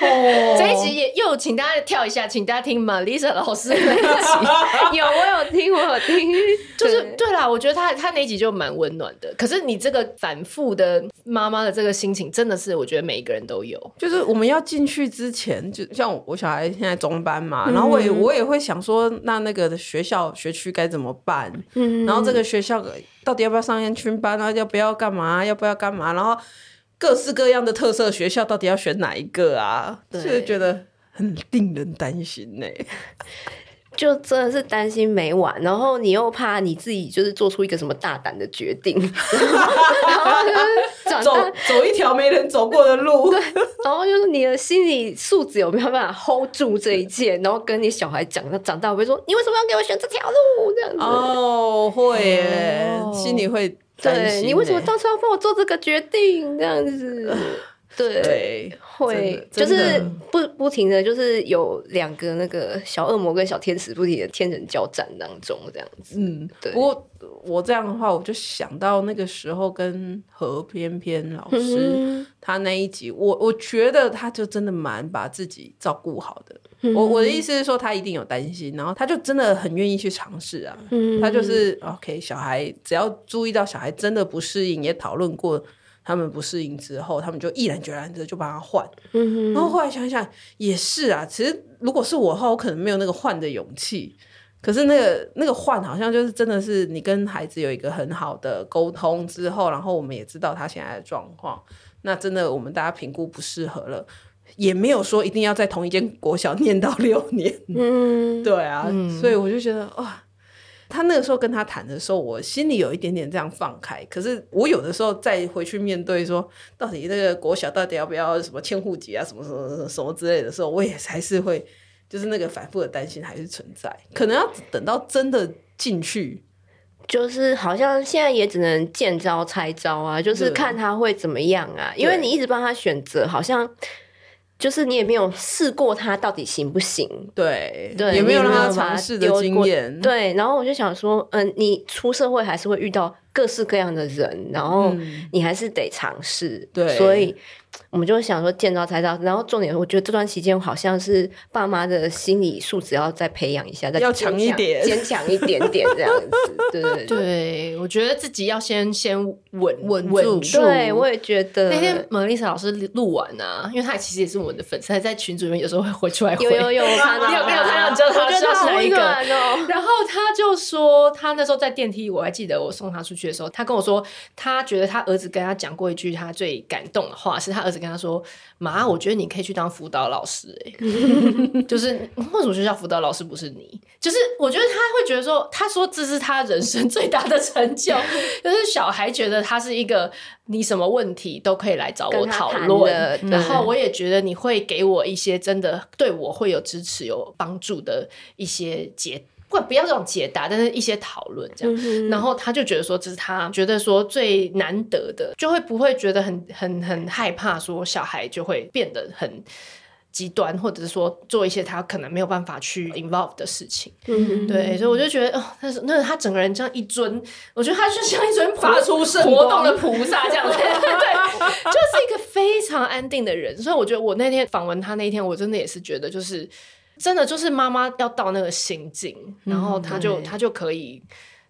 哦，这一集也又请大家跳一下，请大家听 Melissa 老师那一集。有，我有听，我有听。就是对啦，我觉得他他那一集就蛮温暖的。可是你这个反复的妈妈的这个心情，真的是我觉得每一个人都有。就是我们要进去之前，就像我小孩现在中班嘛，然后我也我也会想说，那那个的学校学区该怎么办？嗯，然后这个学校。到底要不要上烟熏班啊？要不要干嘛？要不要干嘛？然后各式各样的特色学校，到底要选哪一个啊？就是觉得很令人担心呢。就真的是担心没完，然后你又怕你自己就是做出一个什么大胆的决定，然后就是走走一条没人走过的路，对，然后就是你的心理素质有没有办法 hold 住这一切？然后跟你小孩讲，他长大会说你为什么要给我选这条路？这样子哦，会耶，哦、心里会担心。对，你为什么当初要帮我做这个决定？这样子。对，对会就是不不停的就是有两个那个小恶魔跟小天使不停的天人交战当中这样子。嗯，对。不过我这样的话，我就想到那个时候跟何翩翩老师、嗯、他那一集，我我觉得他就真的蛮把自己照顾好的。嗯、我我的意思是说，他一定有担心，然后他就真的很愿意去尝试啊。嗯，他就是 OK，小孩只要注意到小孩真的不适应，也讨论过。他们不适应之后，他们就毅然决然的就把它换。嗯。然后后来想想也是啊，其实如果是我的话，我可能没有那个换的勇气。可是那个那个换好像就是真的是你跟孩子有一个很好的沟通之后，然后我们也知道他现在的状况，那真的我们大家评估不适合了，也没有说一定要在同一间国小念到六年。嗯，对啊，嗯、所以我就觉得哇。他那个时候跟他谈的时候，我心里有一点点这样放开。可是我有的时候再回去面对说，到底那个国小到底要不要什么迁户籍啊，什么什么什么什么之类的时候，我也还是会就是那个反复的担心还是存在。可能要等到真的进去，就是好像现在也只能见招拆招啊，就是看他会怎么样啊，因为你一直帮他选择，好像。就是你也没有试过他到底行不行，对对，也没有让他尝试的经验，对。然后我就想说，嗯，你出社会还是会遇到各式各样的人，然后你还是得尝试，对，所以。我们就想说见招拆招，然后重点，我觉得这段期间好像是爸妈的心理素质要再培养一下，再要强一点，坚强一点点这样子。对对对，我觉得自己要先先稳稳稳住。对，我也觉得那天 Melissa 老师录完啊，因为他其实也是我们的粉丝，还在群组里面有时候会回出来回。有有有，我看到，你有没有看到？你知道他说是哪一个？哦、然后他就说，他那时候在电梯，我还记得我送他出去的时候，他跟我说，他觉得他儿子跟他讲过一句他最感动的话，是他儿子跟他说。妈，我觉得你可以去当辅导老师哎、欸，就是为什么学校辅导老师不是你？就是我觉得他会觉得说，他说这是他人生最大的成就，就是小孩觉得他是一个你什么问题都可以来找我讨论，然后我也觉得你会给我一些真的对我会有支持、有帮助的一些解。不不要这种解答，但是一些讨论这样，嗯、然后他就觉得说，这是他觉得说最难得的，就会不会觉得很很很害怕，说小孩就会变得很极端，或者是说做一些他可能没有办法去 involve 的事情。嗯，对，所以我就觉得，哦，那是那他整个人这样一尊，我觉得他就像一尊发出圣光活动的菩萨这样子，对，就是一个非常安定的人。所以我觉得我那天访问他那一天，我真的也是觉得就是。真的就是妈妈要到那个心境，嗯、然后他就他就可以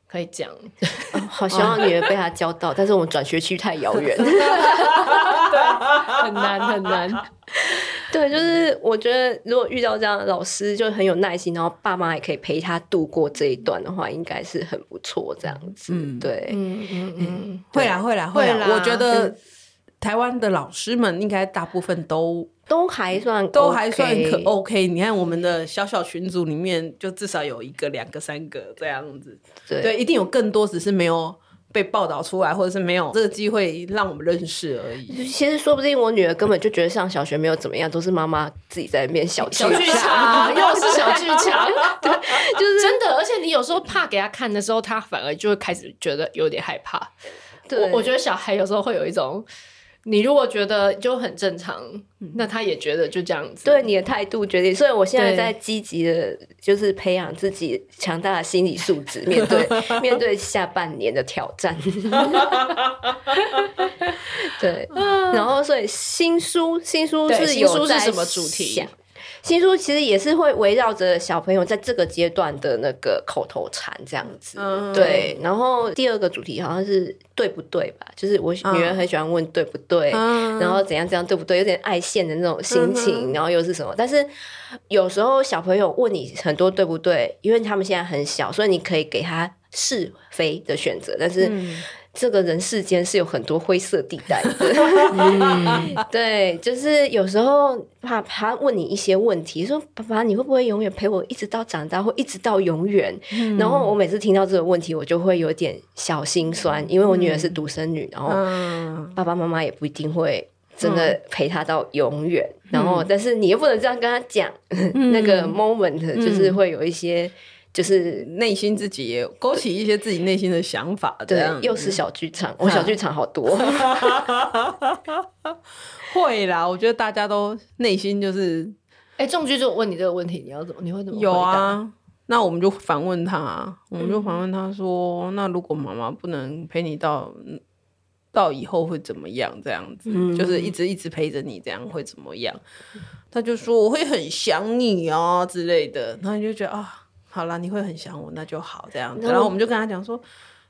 可以讲、哦，好希望女儿被他教到，但是我们转学区太遥远，很难很难。对，就是我觉得如果遇到这样的老师，就很有耐心，然后爸妈也可以陪他度过这一段的话，应该是很不错。这样子，嗯，对，嗯。嗯嗯，会啦会啦会啦，我觉得台湾的老师们应该大部分都。都还算、OK、都还算可 OK，你看我们的小小群组里面，就至少有一个、两个、三个这样子。对，对，一定有更多，只是没有被报道出来，或者是没有这个机会让我们认识而已。其实说不定我女儿根本就觉得上小学没有怎么样，都是妈妈自己在那边小剧场，又是小剧场，对，就是真的。而且你有时候怕给她看的时候，她反而就会开始觉得有点害怕。对，我，我觉得小孩有时候会有一种。你如果觉得就很正常，那他也觉得就这样子。对你的态度决定，所以我现在在积极的，就是培养自己强大的心理素质，面对 面对下半年的挑战。对，然后所以新书新书是有在什么主题？新书其实也是会围绕着小朋友在这个阶段的那个口头禅这样子，嗯、对。然后第二个主题好像是对不对吧？就是我女儿很喜欢问对不对，嗯、然后怎样怎样对不对，有点爱现的那种心情，嗯、然后又是什么？但是有时候小朋友问你很多对不对，因为他们现在很小，所以你可以给他是非的选择，但是。嗯这个人世间是有很多灰色地带的，嗯、对，就是有时候怕他问你一些问题，说爸爸你会不会永远陪我一直到长大，或一直到永远？嗯、然后我每次听到这个问题，我就会有点小心酸，因为我女儿是独生女，然后爸爸妈妈也不一定会真的陪她到永远。嗯、然后，但是你又不能这样跟她讲，嗯、那个 moment 就是会有一些。就是内心自己也勾起一些自己内心的想法，对，又是小剧场，我小剧场好多，会啦。我觉得大家都内心就是，哎，仲居就问你这个问题，你要怎么？你会怎么？有啊，那我们就反问他，我们就反问他说，那如果妈妈不能陪你到到以后会怎么样？这样子，就是一直一直陪着你，这样会怎么样？他就说我会很想你啊之类的，然后你就觉得啊。好了，你会很想我，那就好这样子。然后我们就跟他讲说，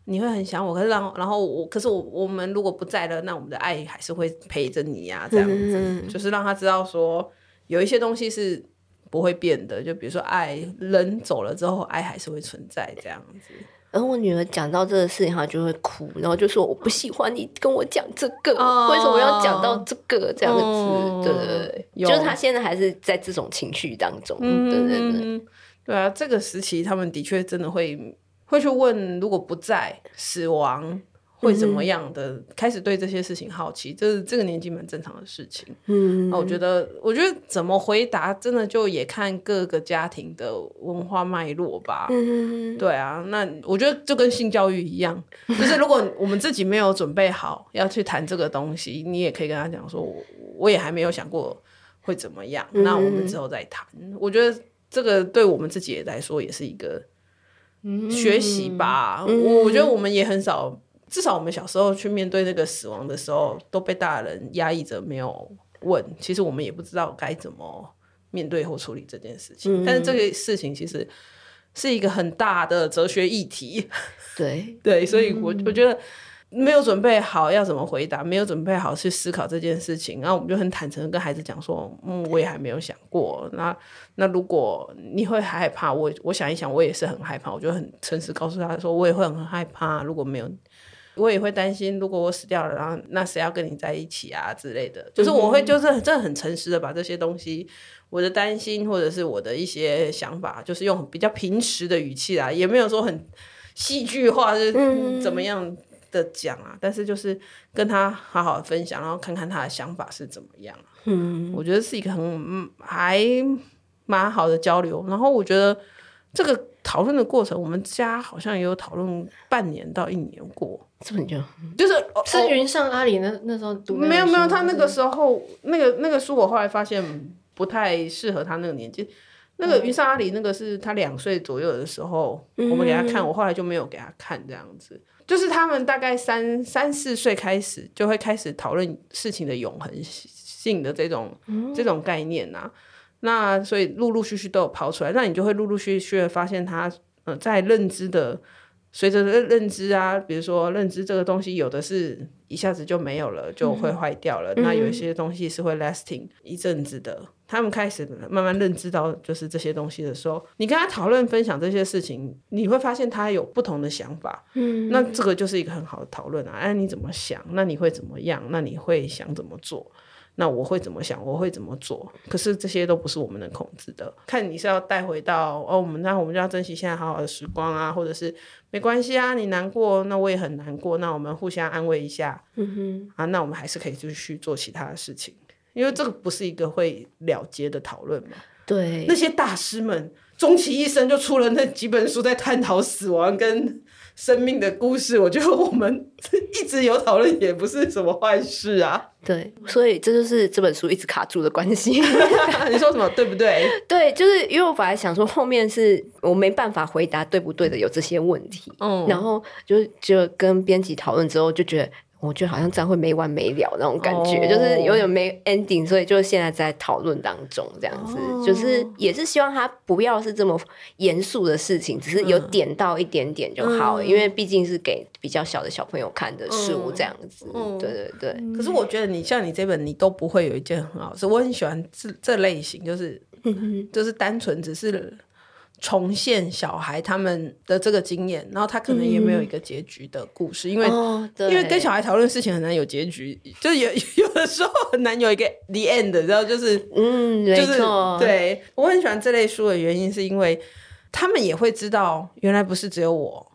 你会很想我，可是然后然后我，可是我我们如果不在了，那我们的爱还是会陪着你呀，这样子，嗯、就是让他知道说，有一些东西是不会变的，就比如说爱，人走了之后，爱还是会存在这样子。然后我女儿讲到这个事情，她就会哭，然后就说我不喜欢你跟我讲这个，哦、为什么要讲到这个这样子？哦、对对对，就是她现在还是在这种情绪当中，嗯、对对对。对啊，这个时期他们的确真的会会去问，如果不在死亡。会怎么样的？嗯、开始对这些事情好奇，这是这个年纪蛮正常的事情。嗯，那我觉得，我觉得怎么回答，真的就也看各个家庭的文化脉络吧。嗯，对啊，那我觉得就跟性教育一样，就是如果我们自己没有准备好要去谈这个东西，你也可以跟他讲说，我我也还没有想过会怎么样，嗯、那我们之后再谈。我觉得这个对我们自己来说也是一个学习吧。嗯、我我觉得我们也很少。至少我们小时候去面对那个死亡的时候，都被大人压抑着没有问。其实我们也不知道该怎么面对或处理这件事情。嗯、但是这个事情其实是一个很大的哲学议题。对 对，所以我我觉得没有准备好要怎么回答，没有准备好去思考这件事情，然后我们就很坦诚的跟孩子讲说：“嗯，我也还没有想过。那那如果你会害怕，我我想一想，我也是很害怕。我就很诚实告诉他说，我也会很害怕。如果没有。”我也会担心，如果我死掉了，然后那谁要跟你在一起啊之类的。就是我会，就是真的很诚实的把这些东西，我的担心或者是我的一些想法，就是用比较平实的语气啦，也没有说很戏剧化，是怎么样的讲啊。嗯、但是就是跟他好好的分享，然后看看他的想法是怎么样。嗯，我觉得是一个很还蛮好的交流。然后我觉得这个讨论的过程，我们家好像也有讨论半年到一年过。这么久，就是是云上阿里那那时候读没有没有，他那个时候那个那个书，我后来发现不太适合他那个年纪。那个云上阿里那个是他两岁左右的时候，我们给他看，我后来就没有给他看这样子。就是他们大概三三四岁开始就会开始讨论事情的永恒性的这种这种概念呐。那所以陆陆续续都有跑出来，那你就会陆陆续续的发现他呃在认知的。随着认认知啊，比如说认知这个东西，有的是一下子就没有了，就会坏掉了。嗯、那有一些东西是会 lasting 一阵子的。嗯、他们开始慢慢认知到就是这些东西的时候，你跟他讨论分享这些事情，你会发现他有不同的想法。嗯，那这个就是一个很好的讨论啊。哎，你怎么想？那你会怎么样？那你会想怎么做？那我会怎么想？我会怎么做？可是这些都不是我们能控制的。看你是要带回到哦，我们那我们就要珍惜现在好好的时光啊，或者是没关系啊，你难过，那我也很难过，那我们互相安慰一下，嗯哼，啊，那我们还是可以继续做其他的事情，因为这个不是一个会了结的讨论嘛。对，那些大师们终其一生就出了那几本书，在探讨死亡跟。生命的故事，我觉得我们 一直有讨论，也不是什么坏事啊。对，所以这就是这本书一直卡住的关系。你说什么？对不对？对，就是因为我本来想说，后面是我没办法回答对不对的，有这些问题。嗯，然后就就跟编辑讨论之后，就觉得。我觉得好像这样会没完没了那种感觉，oh. 就是有点没 ending，所以就现在在讨论当中这样子，oh. 就是也是希望他不要是这么严肃的事情，只是有点到一点点就好，嗯、因为毕竟是给比较小的小朋友看的书这样子。嗯、对对对。可是我觉得你像你这本，你都不会有一件很好事。我很喜欢这这类型，就是就是单纯只是。重现小孩他们的这个经验，然后他可能也没有一个结局的故事，嗯、因为、哦、因为跟小孩讨论事情很难有结局，就有 有的时候很难有一个 the end，然后就是嗯，就是对，我很喜欢这类书的原因是因为他们也会知道原来不是只有我，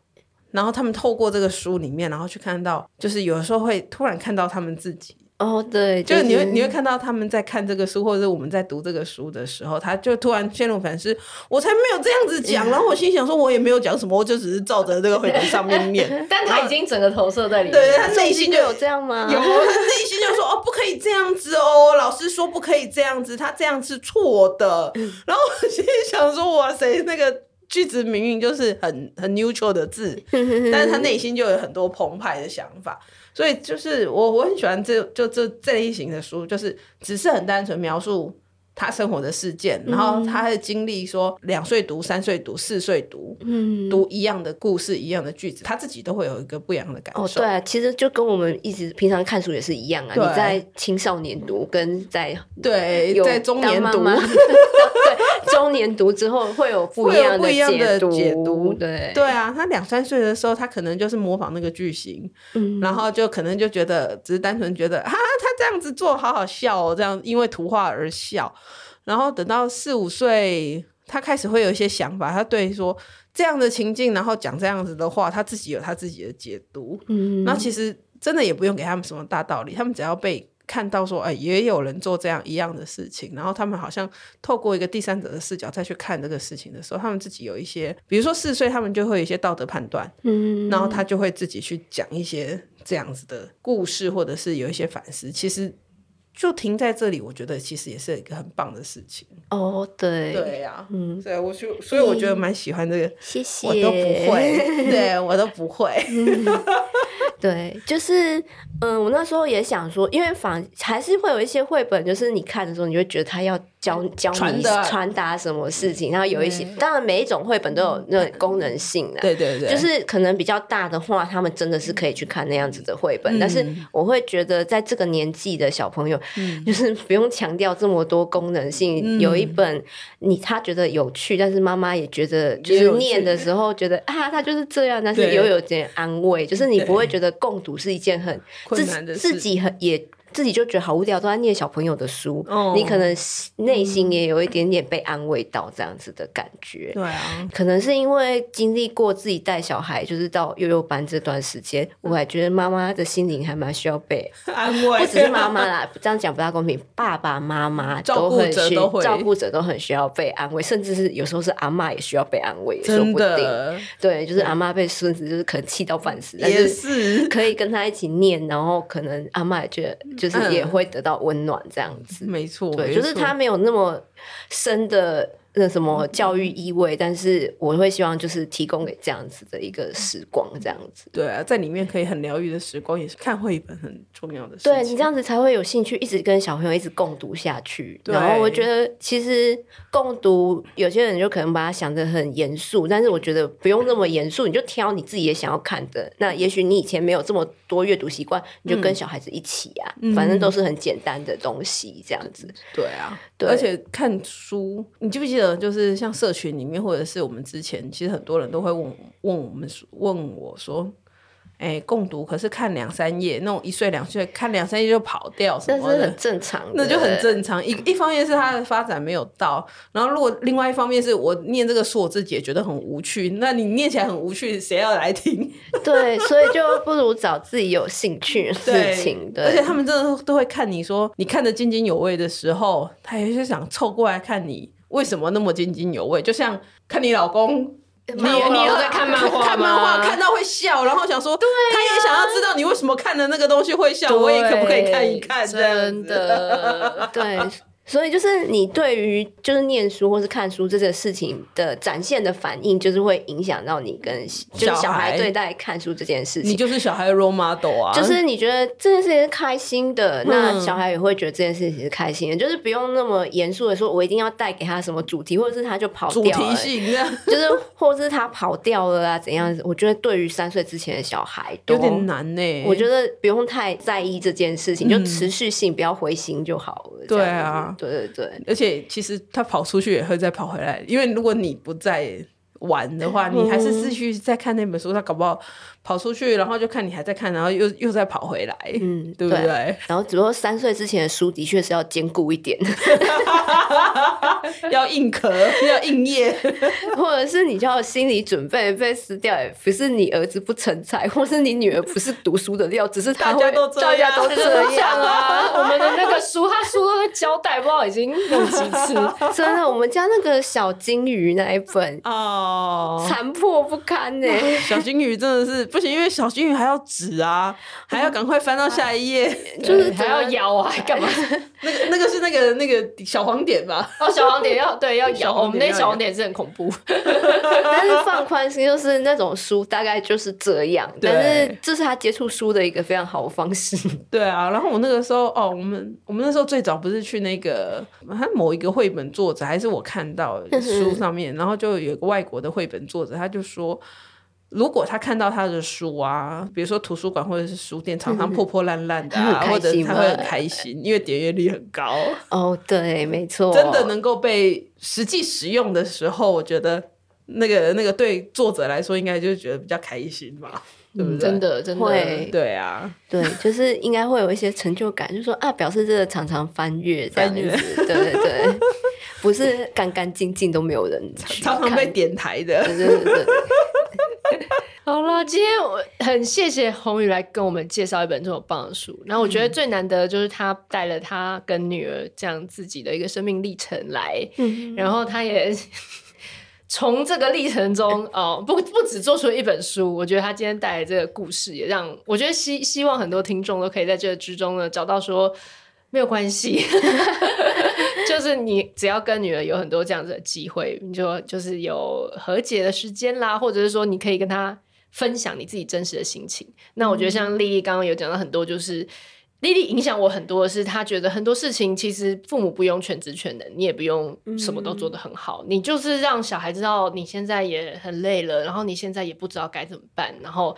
然后他们透过这个书里面，然后去看到，就是有的时候会突然看到他们自己。哦，oh, 对，就是你会你会看到他们在看这个书，或者是我们在读这个书的时候，他就突然陷入反思，我才没有这样子讲，然后我心想说，我也没有讲什么，我就只是照着这个绘本上面念，但他已经整个投射在里面，对，他内心就有这样吗？有，他内心就说哦，不可以这样子哦，老师说不可以这样子，他这样是错的，然后我心里想说，哇塞，那个句子明明就是很很 neutral 的字，但是他内心就有很多澎湃的想法。所以就是我我很喜欢这就这这类型的书，就是只是很单纯描述他生活的事件，嗯、然后他的经历，说两岁读、三岁读、四岁读，嗯，读一样的故事、一样的句子，他自己都会有一个不一样的感受。哦，对啊，其实就跟我们一直平常看书也是一样啊。你在青少年读跟在对在中年读。对中年读之后会有不一样的不一样的解读，对对啊，他两三岁的时候，他可能就是模仿那个句型，嗯、然后就可能就觉得只是单纯觉得啊，他这样子做好好笑哦，这样因为图画而笑，然后等到四五岁。他开始会有一些想法，他对说这样的情境，然后讲这样子的话，他自己有他自己的解读。嗯，然后其实真的也不用给他们什么大道理，他们只要被看到说，哎，也有人做这样一样的事情，然后他们好像透过一个第三者的视角再去看这个事情的时候，他们自己有一些，比如说四岁，他们就会有一些道德判断。嗯，然后他就会自己去讲一些这样子的故事，或者是有一些反思。其实。就停在这里，我觉得其实也是一个很棒的事情。哦，对，对呀、啊，嗯，对，我就所以我觉得蛮喜欢这个。谢谢，我都不会，对我都不会。嗯、对，就是嗯，我那时候也想说，因为反还是会有一些绘本，就是你看的时候，你会觉得他要。教教你传达什么事情，然后有一些，当然每一种绘本都有那种功能性的，对对对，就是可能比较大的话，他们真的是可以去看那样子的绘本。但是我会觉得，在这个年纪的小朋友，就是不用强调这么多功能性。有一本你他觉得有趣，但是妈妈也觉得，就是念的时候觉得啊，他就是这样，但是又有点安慰，就是你不会觉得共读是一件很困难的事，自己很也。自己就觉得好无聊，都在念小朋友的书，哦、你可能内心也有一点点被安慰到这样子的感觉。对啊，可能是因为经历过自己带小孩，就是到幼幼班这段时间，我还觉得妈妈的心灵还蛮需要被 安慰。不只是妈妈啦，这样讲不大公平，爸爸妈妈都很需要，照顾者都很需要被安慰，甚至是有时候是阿妈也需要被安慰，说不定。对，就是阿妈被孙子就是可能气到半死，但是可以跟他一起念，然后可能阿妈也觉得。就是也会得到温暖，这样子，没错，对，就是他没有那么深的。那什么教育意味，但是我会希望就是提供给这样子的一个时光，这样子。对啊，在里面可以很疗愈的时光，也是看绘本很重要的事情。对，你这样子才会有兴趣，一直跟小朋友一直共读下去。对然后我觉得，其实共读有些人就可能把它想得很严肃，但是我觉得不用那么严肃，你就挑你自己也想要看的。那也许你以前没有这么多阅读习惯，你就跟小孩子一起啊，嗯、反正都是很简单的东西，这样子。对啊，对，而且看书，你记不记得？就是像社群里面，或者是我们之前，其实很多人都会问问我们问我说。哎，共读可是看两三页，那种一岁两岁看两三页就跑掉什么的，是很正常的，那就很正常。一一方面是他的发展没有到，然后如果另外一方面是我念这个书，我自己也觉得很无趣，那你念起来很无趣，谁要来听？对，所以就不如找自己有兴趣的事情。对，对，而且他们真的都会看你说你看得津津有味的时候，他也是想凑过来看你为什么那么津津有味，就像看你老公。你你有在看漫画吗？看漫画看到会笑，然后想说，对啊，他也想要知道你为什么看的那个东西会笑，我也可不可以看一看？真的，对。所以就是你对于就是念书或是看书这个事情的展现的反应，就是会影响到你跟就是小孩对待看书这件事情。你就是小孩的 role model 啊，就是你觉得这件事情是开心的，嗯、那小孩也会觉得这件事情是开心的，就是不用那么严肃的说，我一定要带给他什么主题，或者是他就跑掉了，主题性就是或者是他跑掉了啊怎样？我觉得对于三岁之前的小孩都有点难呢、欸。我觉得不用太在意这件事情，嗯、就持续性不要灰心就好了。对啊。对对对，而且其实他跑出去也会再跑回来，因为如果你不在玩的话，你还是继续在看那本书，他搞不好。跑出去，然后就看你还在看，然后又又再跑回来，嗯，对不对？对，然后只不过三岁之前的书的确是要坚固一点，要硬壳，要硬页，或者是你就要心理准备被撕掉。也不是你儿子不成才，或是你女儿不是读书的料，只是他大家都大家都这样啊。我们的那个书，他书都在交代，不知道已经用几次。真的，我们家那个小金鱼那一本哦，残破不堪呢。小金鱼真的是。不行，因为小金鱼还要纸啊，还要赶快翻到下一页，就是还要咬啊，干嘛？那个那个是那个那个小黄点吧？哦，小黄点要对要咬，我们那小黄点是很恐怖。但是放宽心，就是那种书大概就是这样。但是这是他接触书的一个非常好的方式。对啊，然后我那个时候哦，我们我们那时候最早不是去那个他某一个绘本作者，还是我看到书上面，然后就有个外国的绘本作者，他就说。如果他看到他的书啊，比如说图书馆或者是书店常常破破烂烂的啊，或者他会很开心，因为点阅率很高。哦，对，没错，真的能够被实际使用的时候，我觉得那个那个对作者来说，应该就是觉得比较开心吧，对不对？真的，真的会，对啊，对，就是应该会有一些成就感，就是说啊，表示这个常常翻阅这样子，对对对。不是干干净净都没有人常常被点台的。对对对对。好了，今天我很谢谢宏宇来跟我们介绍一本这么棒的书。然后我觉得最难得的就是他带了他跟女儿这样自己的一个生命历程来，嗯、然后他也 从这个历程中 哦，不不只做出了一本书。我觉得他今天带来这个故事，也让我觉得希希望很多听众都可以在这个之中呢找到说没有关系，就是你只要跟女儿有很多这样子的机会，你就就是有和解的时间啦，或者是说你可以跟他。分享你自己真实的心情。那我觉得像丽丽刚刚有讲到很多，就是丽丽影响我很多的是，她觉得很多事情其实父母不用全职全能，你也不用什么都做得很好，你就是让小孩知道你现在也很累了，然后你现在也不知道该怎么办，然后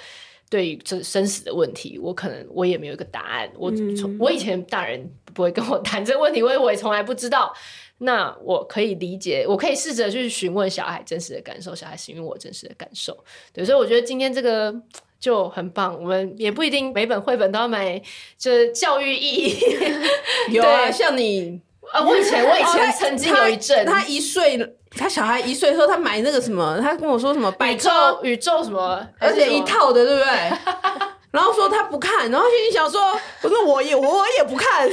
对于这生死的问题，我可能我也没有一个答案。我从我以前大人不会跟我谈这个问题，因为我也从来不知道。那我可以理解，我可以试着去询问小孩真实的感受，小孩询问我真实的感受。对，所以我觉得今天这个就很棒。我们也不一定每本绘本都要买，就是教育意义。有啊，像你啊，我以前我以前曾经有一阵，他一岁，他小孩一岁的时候，他买那个什么，他跟我说什么宇宙宇宙什么，而且一套的，对不对？然后说他不看，然后心里想说：“我说我也我也不看。”哎，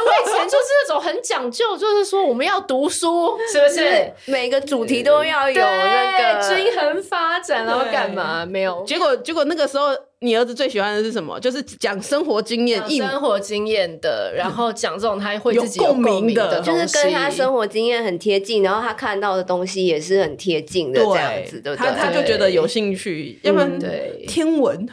我以前就是那种很讲究，就是说我们要读书，是不是？每个主题都要有那个均衡发展，然后干嘛？没有。结果结果那个时候。你儿子最喜欢的是什么？就是讲生活经验，生活经验的，然后讲这种他会自己有共鸣的，就是跟他生活经验很贴近，然后他看到的东西也是很贴近的这样子，对不对？他他就觉得有兴趣，要不然对天文，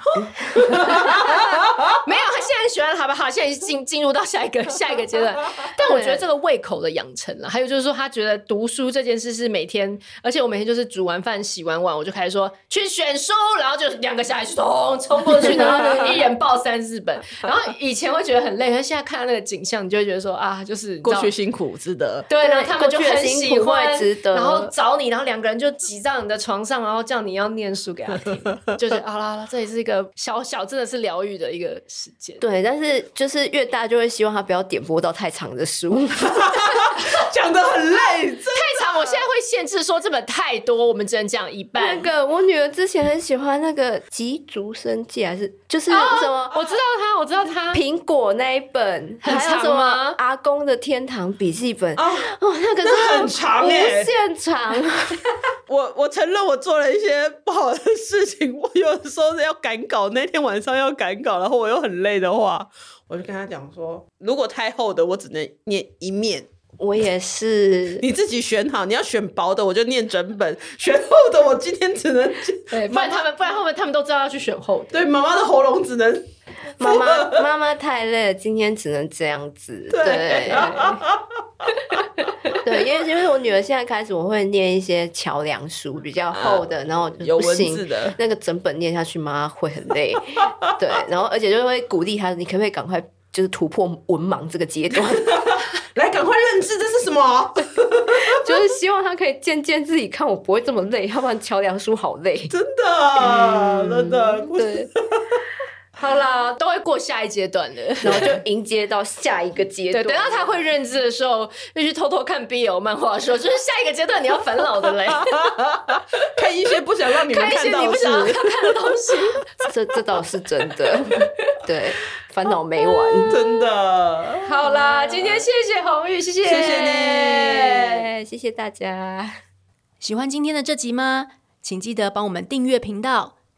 没有，他现在喜欢，好不好？现在进进入到下一个下一个阶段，但我觉得这个胃口的养成了，还有就是说，他觉得读书这件事是每天，而且我每天就是煮完饭、洗完碗，我就开始说去选书，然后就两个小孩冲冲。过去，然后一人抱三四本，然后以前会觉得很累，但现在看到那个景象，你就会觉得说啊，就是过去辛苦值得。对，然后他们就很喜欢，值得然后找你，然后两个人就挤在你的床上，然后叫你要念书给他听，就是好了好了，这也是一个小小真的是疗愈的一个时间。对，但是就是越大就会希望他不要点播到太长的书，讲的很累，太长，我现在会限制说这本太多，我们只能讲一半。那个我女儿之前很喜欢那个吉竹生计。还是就是什么？我知道他，我知道他。苹果那一本很长吗？阿公的天堂笔记本哦，那个是很长，无限长。我我承认我做了一些不好的事情，我有的时候是要赶稿，那天晚上要赶稿，然后我又很累的话，我就跟他讲说，如果太厚的，我只能念一面。我也是，你自己选好，你要选薄的，我就念整本；选厚的，我今天只能对，不然他们，不然后面他们都知道要去选厚的。对，妈妈的喉咙只能妈妈 妈妈太累了，今天只能这样子。对，对，因为因为我女儿现在开始，我会念一些桥梁书，比较厚的，然后有文字的，那个整本念下去，妈妈会很累。对，然后而且就会鼓励她，你可不可以赶快就是突破文盲这个阶段？来，赶快认知这是什么？就是希望他可以渐渐自己看，我不会这么累，要不然桥梁书好累。真的，真的，对。好啦，都会过下一阶段的，然后就迎接到下一个阶段。对，等到他会认字的时候，就去偷偷看 BL 漫画，说就是下一个阶段你要烦恼的嘞，看一些不想让你们看到的，看一些你不想要看的东西。这这倒是真的，对。烦恼没完，真的。好啦，今天谢谢红玉，谢谢，谢谢你，谢谢大家。喜欢今天的这集吗？请记得帮我们订阅频道，